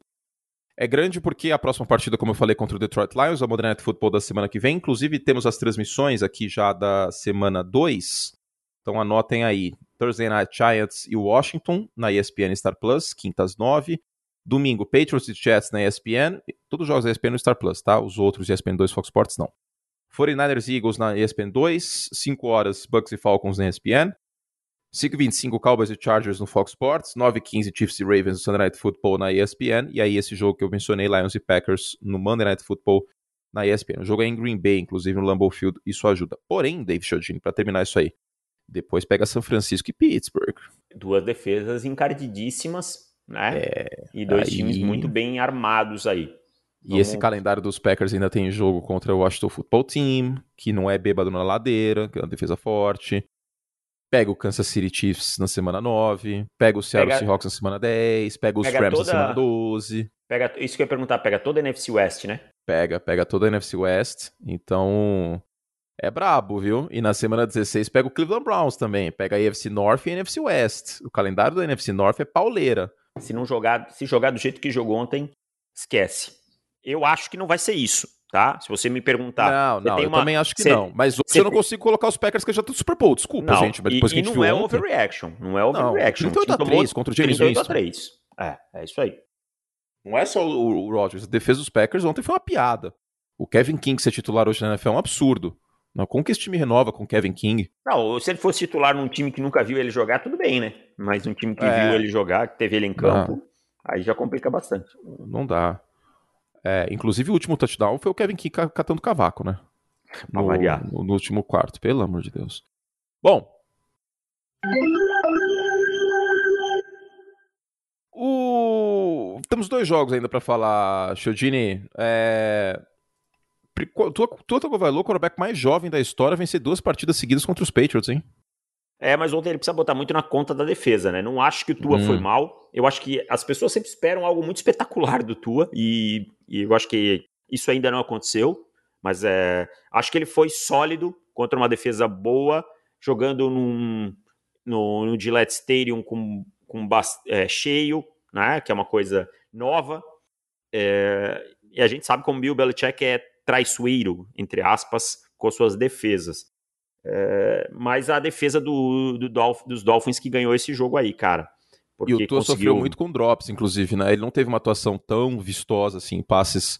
É grande porque a próxima partida, como eu falei, contra o Detroit Lions, a Modern Night Football da semana que vem. Inclusive, temos as transmissões aqui já da semana 2. Então anotem aí. Thursday Night Giants e Washington na ESPN Star Plus, quintas 9. Domingo, Patriots e Jets na ESPN. Todos os jogos da ESPN no Star Plus, tá? Os outros ESPN 2 Fox Sports não. 49ers e Eagles na ESPN 2. 5 horas, Bucks e Falcons na ESPN. 5h25 Cowboys e Chargers no Fox Sports, 9h15 Chiefs e Ravens no Sunday Night Football na ESPN, e aí esse jogo que eu mencionei, Lions e Packers no Monday Night Football na ESPN. O jogo é em Green Bay, inclusive no Lambeau Field, isso ajuda. Porém, Dave Chodini, para terminar isso aí, depois pega São Francisco e Pittsburgh. Duas defesas encardidíssimas, né? É, e dois aí... times muito bem armados aí. E Vamos... esse calendário dos Packers ainda tem jogo contra o Washington Football Team, que não é bêbado na ladeira, que é uma defesa forte. Pega o Kansas City Chiefs na semana 9, pega o Seattle pega, Seahawks na semana 10, pega os pega Rams toda, na semana 12. Pega, isso que eu ia perguntar, pega toda a NFC West, né? Pega, pega toda a NFC West. Então, é brabo, viu? E na semana 16 pega o Cleveland Browns também. Pega a AFC North e a NFC West. O calendário da NFC North é pauleira. Se não jogar, se jogar do jeito que jogou ontem, esquece. Eu acho que não vai ser isso tá? Se você me perguntar. Não, não, eu uma... também acho que cê, não. Mas hoje cê... eu não consigo colocar os Packers que já estão Super Bowl. Desculpa, não, gente. Mas depois e, que a gente não é ontem... overreaction. Não é overreaction. Não, 38 a 3 contra o James 38 a 3. É, é isso aí. Não é só o, o Rodgers. A defesa dos Packers ontem foi uma piada. O Kevin King ser titular hoje na NFL é um absurdo. Não, como que esse time renova com o Kevin King? Não, se ele fosse titular num time que nunca viu ele jogar, tudo bem, né? Mas um time que é... viu ele jogar, que teve ele em campo, aí já complica bastante. Não dá. É, inclusive, o último touchdown foi o Kevin King catando cavaco, né? No. No, no último quarto, pelo amor de Deus. Bom. O... Temos dois jogos ainda para falar, Chodini. É... Tua, tua Tagovailoa, o quarterback mais jovem da história, vencer duas partidas seguidas contra os Patriots, hein? É, mas ontem ele precisa botar muito na conta da defesa, né? Não acho que o Tua hum. foi mal. Eu acho que as pessoas sempre esperam algo muito espetacular do Tua e, e eu acho que isso ainda não aconteceu. Mas é, acho que ele foi sólido contra uma defesa boa, jogando num, no, no Gillette Stadium com, com é, cheio, né? Que é uma coisa nova. É, e a gente sabe como Bill Belichick é traiçoeiro, entre aspas, com suas defesas. É, mas a defesa do, do Dolph, dos Dolphins que ganhou esse jogo aí, cara. E o Tua conseguiu... sofreu muito com drops, inclusive, né? Ele não teve uma atuação tão vistosa, assim, passes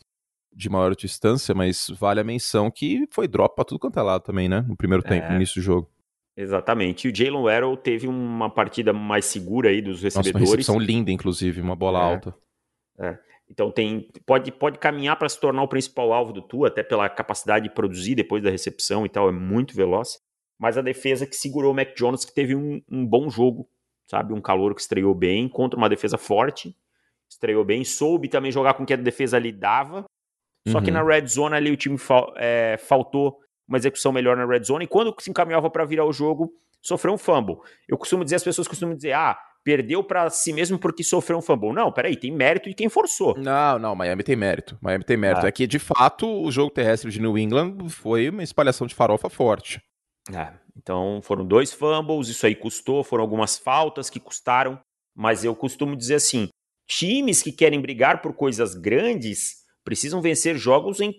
de maior distância, mas vale a menção que foi drop para tudo quanto é lado também, né? No primeiro tempo, é... no início do jogo. Exatamente. E o Jalen Warrell teve uma partida mais segura aí dos recebedores. Nossa, uma recepção linda, inclusive, uma bola é. alta. É. Então tem pode, pode caminhar para se tornar o principal alvo do Tua, até pela capacidade de produzir depois da recepção e tal, é muito veloz. Mas a defesa que segurou o Mac Jones, que teve um, um bom jogo, sabe? Um calor que estreou bem contra uma defesa forte, estreou bem, soube também jogar com o que a defesa lhe dava. Só uhum. que na red zone ali o time fal, é, faltou uma execução melhor na red zone. E quando se encaminhava para virar o jogo, sofreu um fumble. Eu costumo dizer, as pessoas costumam dizer, ah, perdeu para si mesmo porque sofreu um fumble. Não, peraí, tem mérito de quem forçou. Não, não, Miami tem mérito. Miami tem mérito. Ah. É que, de fato, o jogo terrestre de New England foi uma espalhação de farofa forte. É, então foram dois fumbles, isso aí custou, foram algumas faltas que custaram, mas eu costumo dizer assim: times que querem brigar por coisas grandes precisam vencer jogos em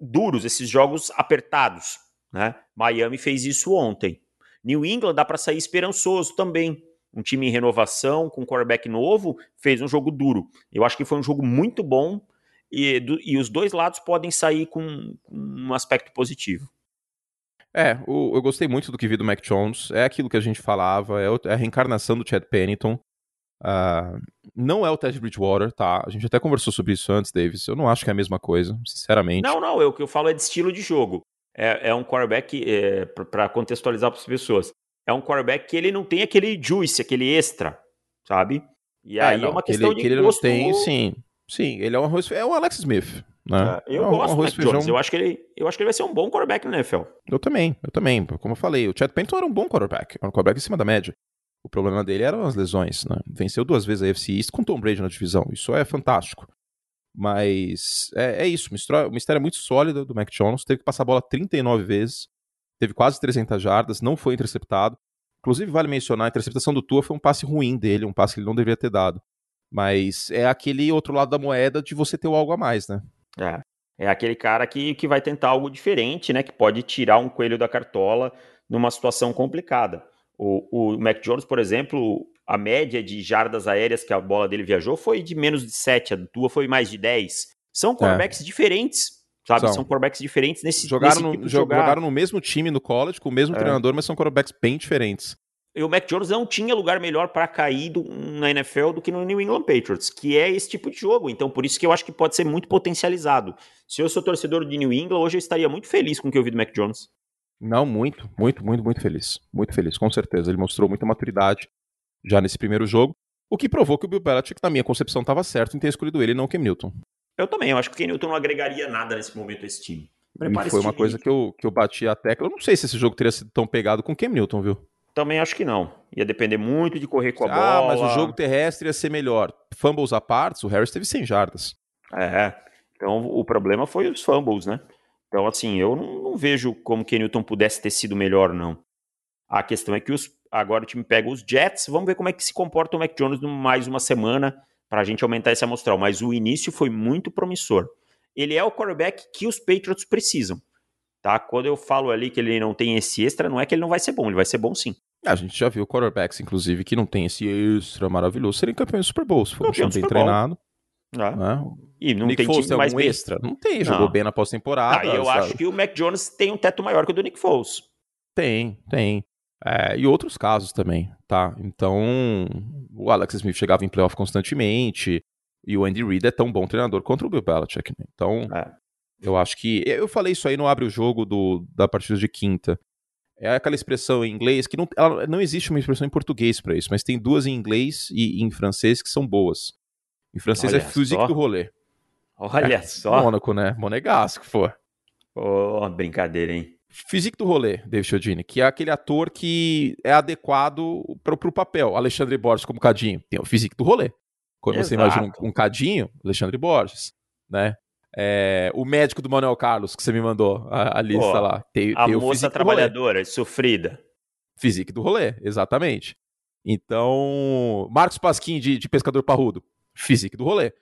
duros, esses jogos apertados. Né? Miami fez isso ontem. New England dá para sair esperançoso também um time em renovação, com quarterback novo, fez um jogo duro. Eu acho que foi um jogo muito bom e, do, e os dois lados podem sair com, com um aspecto positivo. É, o, eu gostei muito do que vi do Mac Jones. É aquilo que a gente falava, é, o, é a reencarnação do Chad Pennington. Uh, não é o Ted Bridgewater, tá? A gente até conversou sobre isso antes, Davis. Eu não acho que é a mesma coisa, sinceramente. Não, não, eu, o que eu falo é de estilo de jogo. É, é um quarterback, é, para contextualizar para as pessoas, é um quarterback que ele não tem aquele juice, aquele extra, sabe? E é, aí é, não, é uma questão ele, de que ele não tem, sim. Sim, ele é um é o Alex Smith, né? É, eu é gosto do feijão... Jones. Eu acho que ele, eu acho que ele vai ser um bom quarterback no NFL. Eu também, eu também. Como eu falei, o Chad Pennington era um bom quarterback, era um quarterback em cima da média. O problema dele eram as lesões, né? Venceu duas vezes a FC East com Tom Brady na divisão. Isso é fantástico. Mas é, é isso. Uma história muito sólida do Mac Jones. Teve que passar a bola 39 vezes. Teve quase 300 jardas. Não foi interceptado. Inclusive, vale mencionar, a interceptação do Tua foi um passe ruim dele, um passe que ele não deveria ter dado. Mas é aquele outro lado da moeda de você ter o algo a mais, né? É. É aquele cara que, que vai tentar algo diferente, né? Que pode tirar um coelho da cartola numa situação complicada. O, o Mac Jones, por exemplo, a média de jardas aéreas que a bola dele viajou foi de menos de 7, a tua foi mais de 10. São quarterbacks é. diferentes, sabe? São, são quarterbacks diferentes nesse, jogaram nesse no, tipo jogaram no mesmo time no college, com o mesmo é. treinador, mas são quarterbacks bem diferentes. E o Mac Jones não tinha lugar melhor para cair do, na NFL do que no New England Patriots, que é esse tipo de jogo. Então, por isso que eu acho que pode ser muito potencializado. Se eu sou torcedor de New England, hoje eu estaria muito feliz com o que eu vi do Mac Jones. Não, muito, muito, muito, muito feliz. Muito feliz, com certeza. Ele mostrou muita maturidade já nesse primeiro jogo, o que provou que o Bill Belichick, na minha concepção, estava certo em ter escolhido ele e não o Cam Newton. Eu também, eu acho que o Cam Newton não agregaria nada nesse momento a esse time. E foi uma coisa que eu, que eu bati a tecla. Eu não sei se esse jogo teria sido tão pegado com o Cam Newton, viu? Também acho que não. Ia depender muito de correr com a ah, bola. Ah, mas o jogo terrestre ia ser melhor. Fumbles à parte, o Harris teve 100 jardas. É, então o problema foi os fumbles, né? Então, assim, eu não, não vejo como que Newton pudesse ter sido melhor, não. A questão é que os, agora o time pega os Jets, vamos ver como é que se comporta o Mac Jones mais uma semana para a gente aumentar esse amostral. Mas o início foi muito promissor. Ele é o quarterback que os Patriots precisam. Tá? Quando eu falo ali que ele não tem esse extra, não é que ele não vai ser bom, ele vai ser bom sim. A gente já viu quarterbacks, inclusive, que não tem esse extra maravilhoso, serem campeões do Super Bowl, se for um bem treinado. É. Né? E não Nick tem Foles time mais bem... extra? Não tem, jogou não. bem na pós-temporada. Ah, eu sabe? acho que o Mac Jones tem um teto maior que o do Nick Foles. Tem, tem. É, e outros casos também, tá? Então, o Alex Smith chegava em playoff constantemente, e o Andy Reid é tão bom treinador contra o Bill Belichick. Né? Então, é. Eu acho que. Eu falei isso aí no Abre o Jogo do, da partida de quinta. É aquela expressão em inglês que não, ela, não existe uma expressão em português para isso, mas tem duas em inglês e em francês que são boas. Em francês é Olha é physique do rolê. Olha é, só. Mônaco, né? Monegasco, pô. Oh, brincadeira, hein? Physique do rolê, David Chiodini, que é aquele ator que é adequado para o papel. Alexandre Borges como Cadinho. Tem o Physique do rolê. Quando Exato. você imagina um, um, Cadinho, Alexandre Borges, né? É, o médico do Manuel Carlos, que você me mandou a, a lista Pô, lá. Tem, a tem moça trabalhadora, sofrida. Physique do rolê, exatamente. Então, Marcos Pasquim de, de Pescador Parrudo, Physique do rolê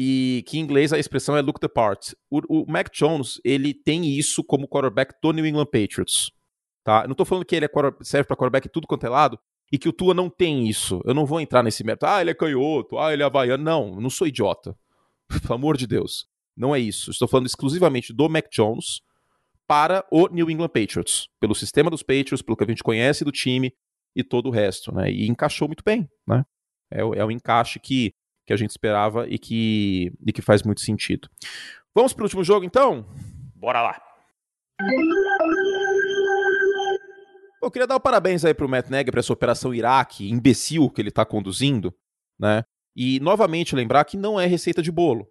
e que em inglês a expressão é look the part. O, o Mac Jones, ele tem isso como quarterback do New England Patriots. Tá? Eu não tô falando que ele é serve para quarterback tudo quanto é lado e que o Tua não tem isso. Eu não vou entrar nesse mérito. Ah, ele é canhoto, ah, ele é havaiano. Não, eu não sou idiota. <laughs> Pelo amor de Deus. Não é isso. Estou falando exclusivamente do Mac Jones para o New England Patriots. Pelo sistema dos Patriots, pelo que a gente conhece do time e todo o resto. Né? E encaixou muito bem. Né? É, é o encaixe que que a gente esperava e que, e que faz muito sentido. Vamos para o último jogo, então? Bora lá. Eu queria dar um parabéns aí para o Matt Nagy para essa operação Iraque imbecil que ele está conduzindo, né? E novamente lembrar que não é receita de bolo.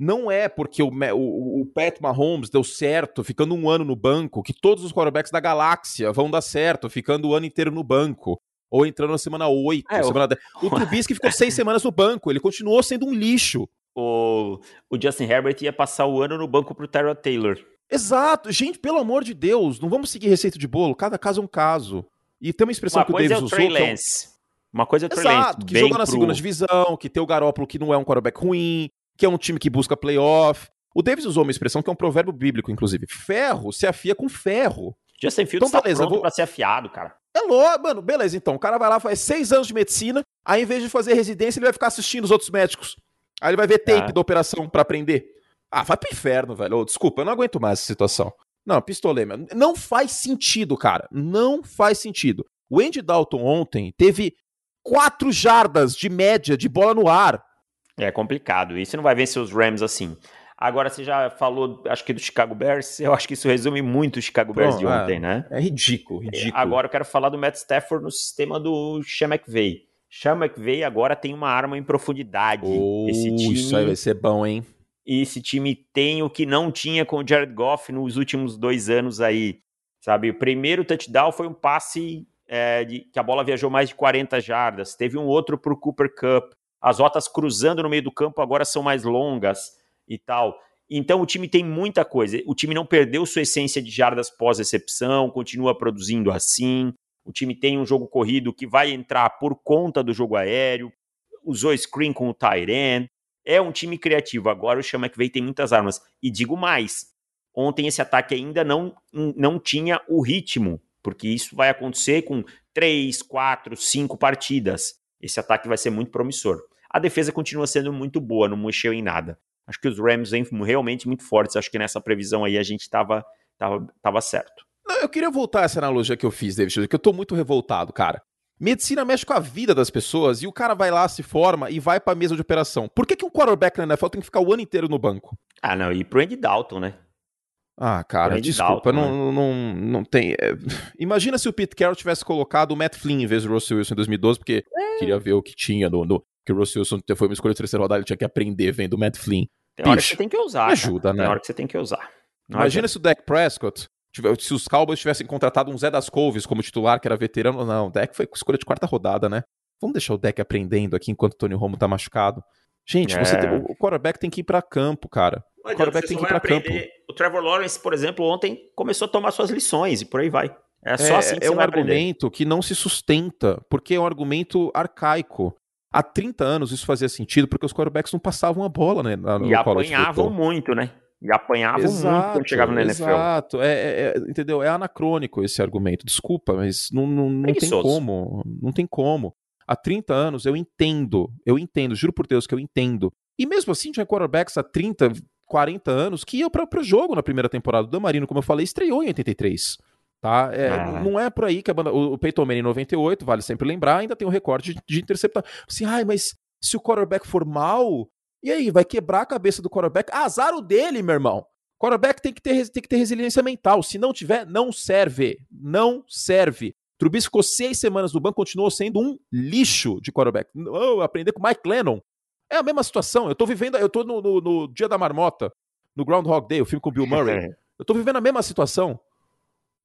Não é porque o, o, o Pat Mahomes deu certo ficando um ano no banco que todos os quarterbacks da galáxia vão dar certo ficando o ano inteiro no banco ou entrando na semana 8, é, semana 10. O, <laughs> o Trubisky ficou seis semanas no banco, ele continuou sendo um lixo. O, o Justin Herbert ia passar o ano no banco pro Tyrod Taylor. Exato. Gente, pelo amor de Deus, não vamos seguir receita de bolo, cada caso é um caso. E tem uma expressão uma que o Davis é o usou... Lance. É um... Uma coisa é o Trey Exato, Lance, que joga na pro... segunda divisão, que tem o Garópolo que não é um quarterback ruim, que é um time que busca playoff. O Davis usou uma expressão que é um provérbio bíblico, inclusive. Ferro se afia com ferro. Justin Fields então, tá beleza, pronto vou... pra ser afiado, cara. É louco, mano. Beleza, então. O cara vai lá, faz seis anos de medicina, aí em vez de fazer residência, ele vai ficar assistindo os outros médicos. Aí ele vai ver tape ah. da operação para aprender. Ah, vai pro inferno, velho. Oh, desculpa, eu não aguento mais essa situação. Não, pistolema. Não faz sentido, cara. Não faz sentido. O Andy Dalton ontem teve quatro jardas de média de bola no ar. É complicado. E você não vai vencer os Rams assim. Agora, você já falou, acho que do Chicago Bears, eu acho que isso resume muito o Chicago Bears de ontem, é, né? É ridículo, ridículo. Agora eu quero falar do Matt Stafford no sistema do Sean McVay. Sean McVay agora tem uma arma em profundidade. Oh, esse time, isso aí vai ser bom, hein? E esse time tem o que não tinha com o Jared Goff nos últimos dois anos aí. Sabe, o primeiro touchdown foi um passe é, de, que a bola viajou mais de 40 jardas. Teve um outro para o Cooper Cup. As rotas cruzando no meio do campo agora são mais longas e tal. Então o time tem muita coisa. O time não perdeu sua essência de jardas pós-recepção, continua produzindo assim. O time tem um jogo corrido que vai entrar por conta do jogo aéreo. usou screen com o Tyren. É um time criativo. Agora o Chama que veio tem muitas armas. E digo mais: ontem esse ataque ainda não, não tinha o ritmo, porque isso vai acontecer com três, quatro, cinco partidas. Esse ataque vai ser muito promissor. A defesa continua sendo muito boa, não mexeu em nada. Acho que os Rams vêm realmente muito fortes. Acho que nessa previsão aí a gente estava tava, tava certo. Eu queria voltar a essa analogia que eu fiz, David, que eu tô muito revoltado, cara. Medicina mexe com a vida das pessoas e o cara vai lá, se forma e vai pra mesa de operação. Por que, que um quarterback na NFL tem que ficar o ano inteiro no banco? Ah, não, e pro Andy Dalton, né? Ah, cara, desculpa, Dalton, não, né? não, não tem. É... Imagina se o Pete Carroll tivesse colocado o Matt Flynn em vez do Russell Wilson em 2012, porque é. queria ver o que tinha no, no. Que o Russell Wilson foi uma escolha de terceira rodada, ele tinha que aprender vendo o Matt Flynn. Tem hora que você tem que usar. Ajuda, cara. né? Tem hora que você tem que usar. Não Imagina adianta. se o Dak Prescott se os Cowboys tivessem contratado um Zé das Couves como titular, que era veterano, não, o Deck foi escolha de quarta rodada, né? Vamos deixar o Deck aprendendo aqui enquanto o Tony Romo tá machucado. Gente, é. tem, o quarterback tem que ir para campo, cara. o quarterback tem que ir para campo. O Trevor Lawrence, por exemplo, ontem começou a tomar suas lições e por aí vai. É só é, assim que é você um argumento aprender. que não se sustenta, porque é um argumento arcaico. Há 30 anos isso fazia sentido porque os quarterbacks não passavam a bola, né? E apanhavam muito, né? E apanhavam exato, muito quando chegavam na NFL. Exato, é, é, é, entendeu? É anacrônico esse argumento. Desculpa, mas não, não, não tem como. Não tem como. Há 30 anos eu entendo, eu entendo, juro por Deus que eu entendo. E mesmo assim, tinha quarterbacks há 30, 40 anos que iam para o jogo na primeira temporada. O Damarino, como eu falei, estreou em 83. Tá? É, ah. Não é por aí que a banda. O Peyton Manning em 98, vale sempre lembrar, ainda tem o um recorde de, de interceptar. Assim, ai, mas se o quarterback for mal, e aí, vai quebrar a cabeça do quarterback? Azar o dele, meu irmão. Quarterback tem que, ter, tem que ter resiliência mental. Se não tiver, não serve. Não serve. Trubisky ficou seis semanas no banco, continuou sendo um lixo de quarterback. Oh, aprender com Mike Lennon. É a mesma situação. Eu tô vivendo, eu tô no, no, no Dia da Marmota, no Groundhog Day, o filme com o Bill Murray. <laughs> eu tô vivendo a mesma situação.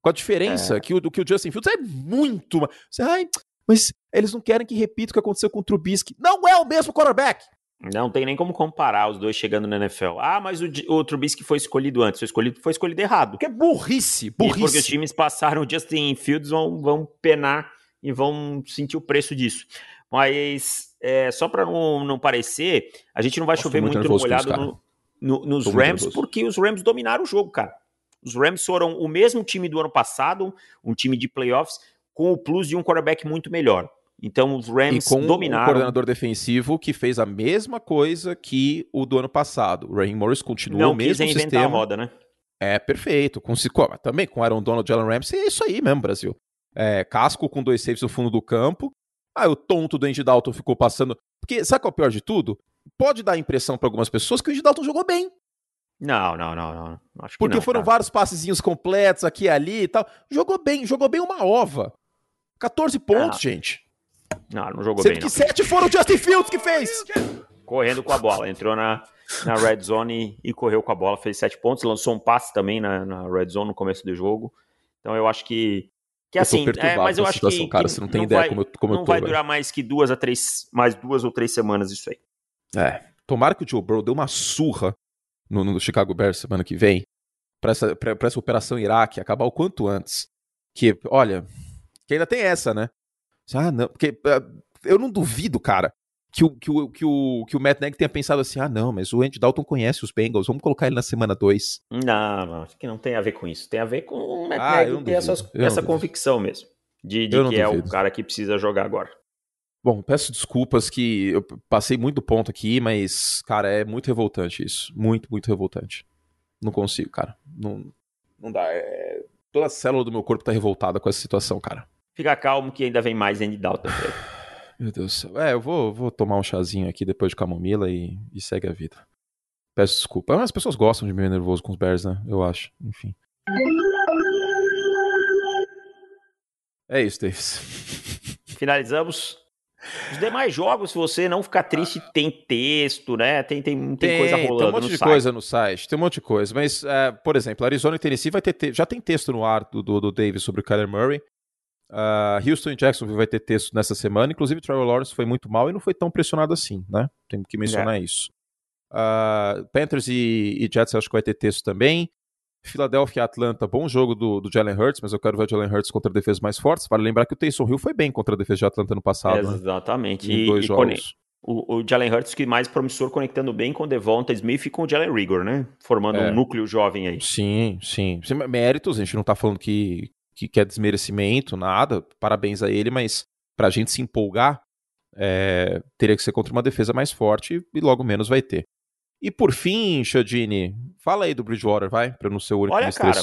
Com a diferença é. que, o, que o Justin Fields é muito. Ai, mas eles não querem que repita o que aconteceu com o Trubisky. Não é o mesmo quarterback. Não tem nem como comparar os dois chegando na NFL. Ah, mas o, o Trubisky foi escolhido antes. Foi escolhido, foi escolhido errado. Que é burrice, burrice. E porque os times passaram o Justin Fields, vão, vão penar e vão sentir o preço disso. Mas é, só para não, não parecer, a gente não vai Nossa, chover muito, muito molhado no, no, nos Rams, porque os Rams dominaram o jogo, cara. Os Rams foram o mesmo time do ano passado, um time de playoffs, com o plus de um quarterback muito melhor. Então os Rams e com dominaram. um coordenador defensivo que fez a mesma coisa que o do ano passado. O Raheem Morris continuou Não o mesmo sistema. a roda, né? É perfeito. Com, também com Aaron Donald e Jalen Ramsey, é isso aí mesmo, Brasil. É, casco com dois safes no fundo do campo. Aí o tonto do Andy Dalton ficou passando. Porque sabe qual é o pior de tudo? Pode dar a impressão para algumas pessoas que o Andy Dalton jogou bem. Não, não, não, não. Acho Porque não, foram cara. vários passezinhos completos aqui e ali e tal. Jogou bem, jogou bem uma ova. 14 pontos, ah. gente. Não, não jogou Sendo bem. que sete foram o Justin Fields que fez. Correndo com a bola. Entrou na, na red zone e, e correu com a bola, fez sete pontos. Lançou um passe também na, na red zone no começo do jogo. Então eu acho que. Que assim, é, mas eu acho situação, que, cara, que você não tem não ideia vai, como eu, como não eu tô, vai durar mais que duas a três, mais duas ou três semanas isso aí. É, tomara que o Joe Burrow dê uma surra no, no Chicago Bears semana que vem para essa, pra, pra essa operação Iraque acabar o quanto antes. Que, olha, que ainda tem essa, né? Ah, não, porque ah, eu não duvido, cara, que o, que o, que o, que o Matt Nagy tenha pensado assim: ah, não, mas o Andy Dalton conhece os Bengals, vamos colocar ele na semana 2. Não, não, acho que não tem a ver com isso. Tem a ver com o Matt ah, Nagy ter essas, essa convicção mesmo. De, de que é o cara que precisa jogar agora. Bom, peço desculpas que eu passei muito ponto aqui, mas, cara, é muito revoltante isso. Muito, muito revoltante. Não consigo, cara. Não, não dá. É... Toda a célula do meu corpo tá revoltada com essa situação, cara. Fica calmo que ainda vem mais Andy Dalton. <sighs> Meu Deus do céu. É, eu vou, vou tomar um chazinho aqui depois de camomila e, e segue a vida. Peço desculpa. As pessoas gostam de me ver nervoso com os Bears, né? Eu acho. Enfim. É isso, Davis. <laughs> Finalizamos. Os demais jogos, se você não ficar triste, tem texto, né? Tem, tem, tem, tem coisa rolando. Tem um monte de site. coisa no site, tem um monte de coisa. Mas, é, por exemplo, Arizona e Tennessee vai ter, te... já tem texto no ar do, do, do Davis sobre o Kyler Murray. Uh, Houston e Jacksonville vai ter texto nessa semana. Inclusive, o Trevor Lawrence foi muito mal e não foi tão pressionado assim, né? Tem que mencionar é. isso. Uh, Panthers e, e, Jets acho que vai ter texto também. Philadelphia e Atlanta, bom jogo do, do Jalen Hurts, mas eu quero ver o Jalen Hurts contra defesas mais fortes. Vale lembrar que o Taysom Hill foi bem contra a defesa de Atlanta no passado. Né? Exatamente. Né? Em dois e, jogos. o, o Jalen Hurts que mais promissor conectando bem com o Devonta Smith e com o Jalen Rigor, né? Formando é. um núcleo jovem aí. Sim, sim. Méritos, a gente não tá falando que, que quer desmerecimento, nada. Parabéns a ele, mas pra gente se empolgar, é, teria que ser contra uma defesa mais forte e logo menos vai ter. E por fim, Chadini, fala aí do Bridgewater, vai, pra não ser o único Olha, cara,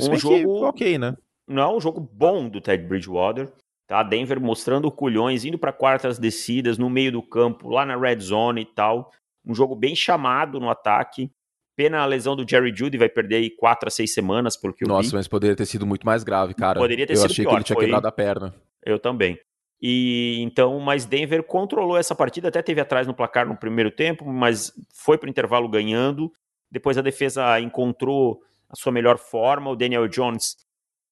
um jogo ok, né? Não é um jogo bom do Ted Bridgewater. Tá? Denver mostrando culhões, indo para quartas descidas no meio do campo, lá na red zone e tal. Um jogo bem chamado no ataque. Pena a lesão do Jerry Judy, vai perder aí quatro a seis semanas, porque Nossa, vi. mas poderia ter sido muito mais grave, cara. Poderia ter eu sido achei pior, que ele tinha foi... quebrado a perna. Eu também. E então, mas Denver controlou essa partida, até teve atrás no placar no primeiro tempo, mas foi para o intervalo ganhando. Depois a defesa encontrou a sua melhor forma. O Daniel Jones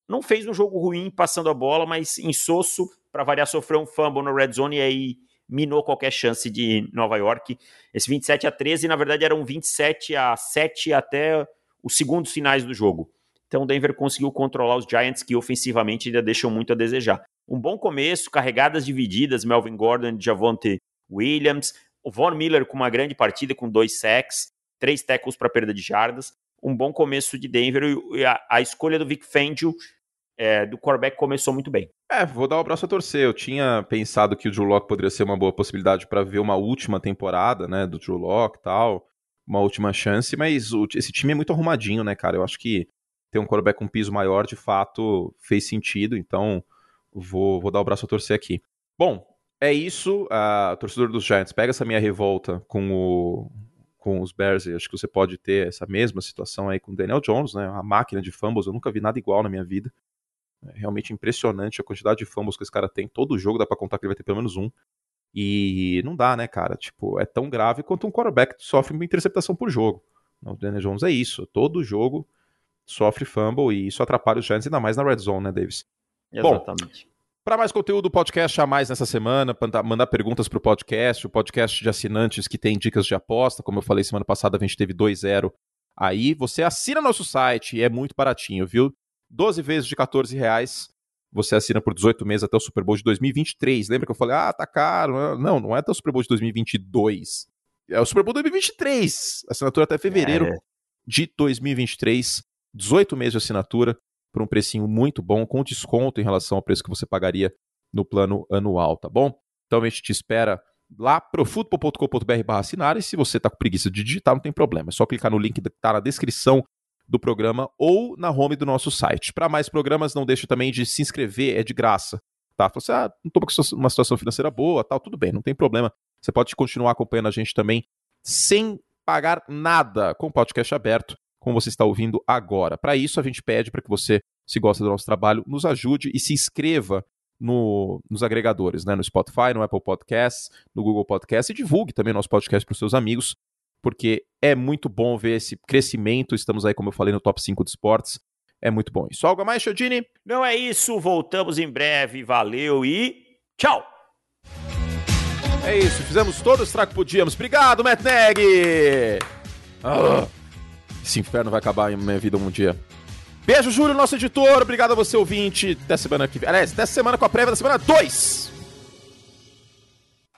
não fez um jogo ruim passando a bola, mas insosso, para variar, sofreu um fumble no red zone e aí minou qualquer chance de Nova York. Esse 27 a 13, na verdade, era um 27 a 7 até os segundos finais do jogo. Então o Denver conseguiu controlar os Giants, que ofensivamente ainda deixam muito a desejar. Um bom começo, carregadas divididas, Melvin Gordon, Javonte Williams, o Von Miller com uma grande partida, com dois sacks, três tackles para perda de jardas. Um bom começo de Denver e a, a escolha do Vic Fangio é, do quarterback começou muito bem. É, vou dar o abraço a torcer. Eu tinha pensado que o Drew Locke poderia ser uma boa possibilidade para ver uma última temporada, né, do Drew Locke e tal, uma última chance, mas o, esse time é muito arrumadinho, né, cara? Eu acho que ter um quarterback com piso maior, de fato, fez sentido, então vou, vou dar o braço a torcer aqui. Bom, é isso. A torcedor dos Giants, pega essa minha revolta com o com os Bears, acho que você pode ter essa mesma situação aí com o Daniel Jones, né? A máquina de fumbles, eu nunca vi nada igual na minha vida. É realmente impressionante a quantidade de fumbles que esse cara tem. Todo jogo dá pra contar que ele vai ter pelo menos um. E não dá, né, cara? Tipo, é tão grave quanto um quarterback sofre uma interceptação por jogo. O Daniel Jones é isso. Todo jogo sofre fumble e isso atrapalha os Giants, ainda mais na red zone, né, Davis? Exatamente. Para mais conteúdo do podcast a mais nessa semana, mandar perguntas para o podcast, o podcast de assinantes que tem dicas de aposta, como eu falei semana passada, a gente teve 2-0 aí. Você assina nosso site e é muito baratinho, viu? 12 vezes de 14 reais. Você assina por 18 meses até o Super Bowl de 2023. Lembra que eu falei, ah, tá caro. Não, não é até o Super Bowl de 2022. É o Super Bowl de 2023. Assinatura até fevereiro é. de 2023. 18 meses de assinatura por um precinho muito bom, com desconto em relação ao preço que você pagaria no plano anual, tá bom? Então a gente te espera lá profutbol.com.br barra assinar e se você tá com preguiça de digitar, não tem problema. É só clicar no link que tá na descrição do programa ou na home do nosso site. Para mais programas, não deixe também de se inscrever, é de graça. Tá? Você, ah, não estou com uma situação financeira boa, tal, tudo bem, não tem problema. Você pode continuar acompanhando a gente também sem pagar nada com o podcast aberto, como você está ouvindo agora. Para isso, a gente pede para que você, se gosta do nosso trabalho, nos ajude e se inscreva no, nos agregadores, né? no Spotify, no Apple Podcasts, no Google Podcasts e divulgue também nosso podcast para os seus amigos porque é muito bom ver esse crescimento. Estamos aí, como eu falei, no top 5 de esportes. É muito bom. Isso algo a mais, Chodini? Não é isso. Voltamos em breve. Valeu e tchau! É isso. Fizemos todo o estrago que podíamos. Obrigado, Matt Neg! Ah, esse inferno vai acabar em minha vida um dia. Beijo, Júlio, nosso editor. Obrigado a você, ouvinte. Até semana que vem. Aliás, até semana com a prévia da semana 2.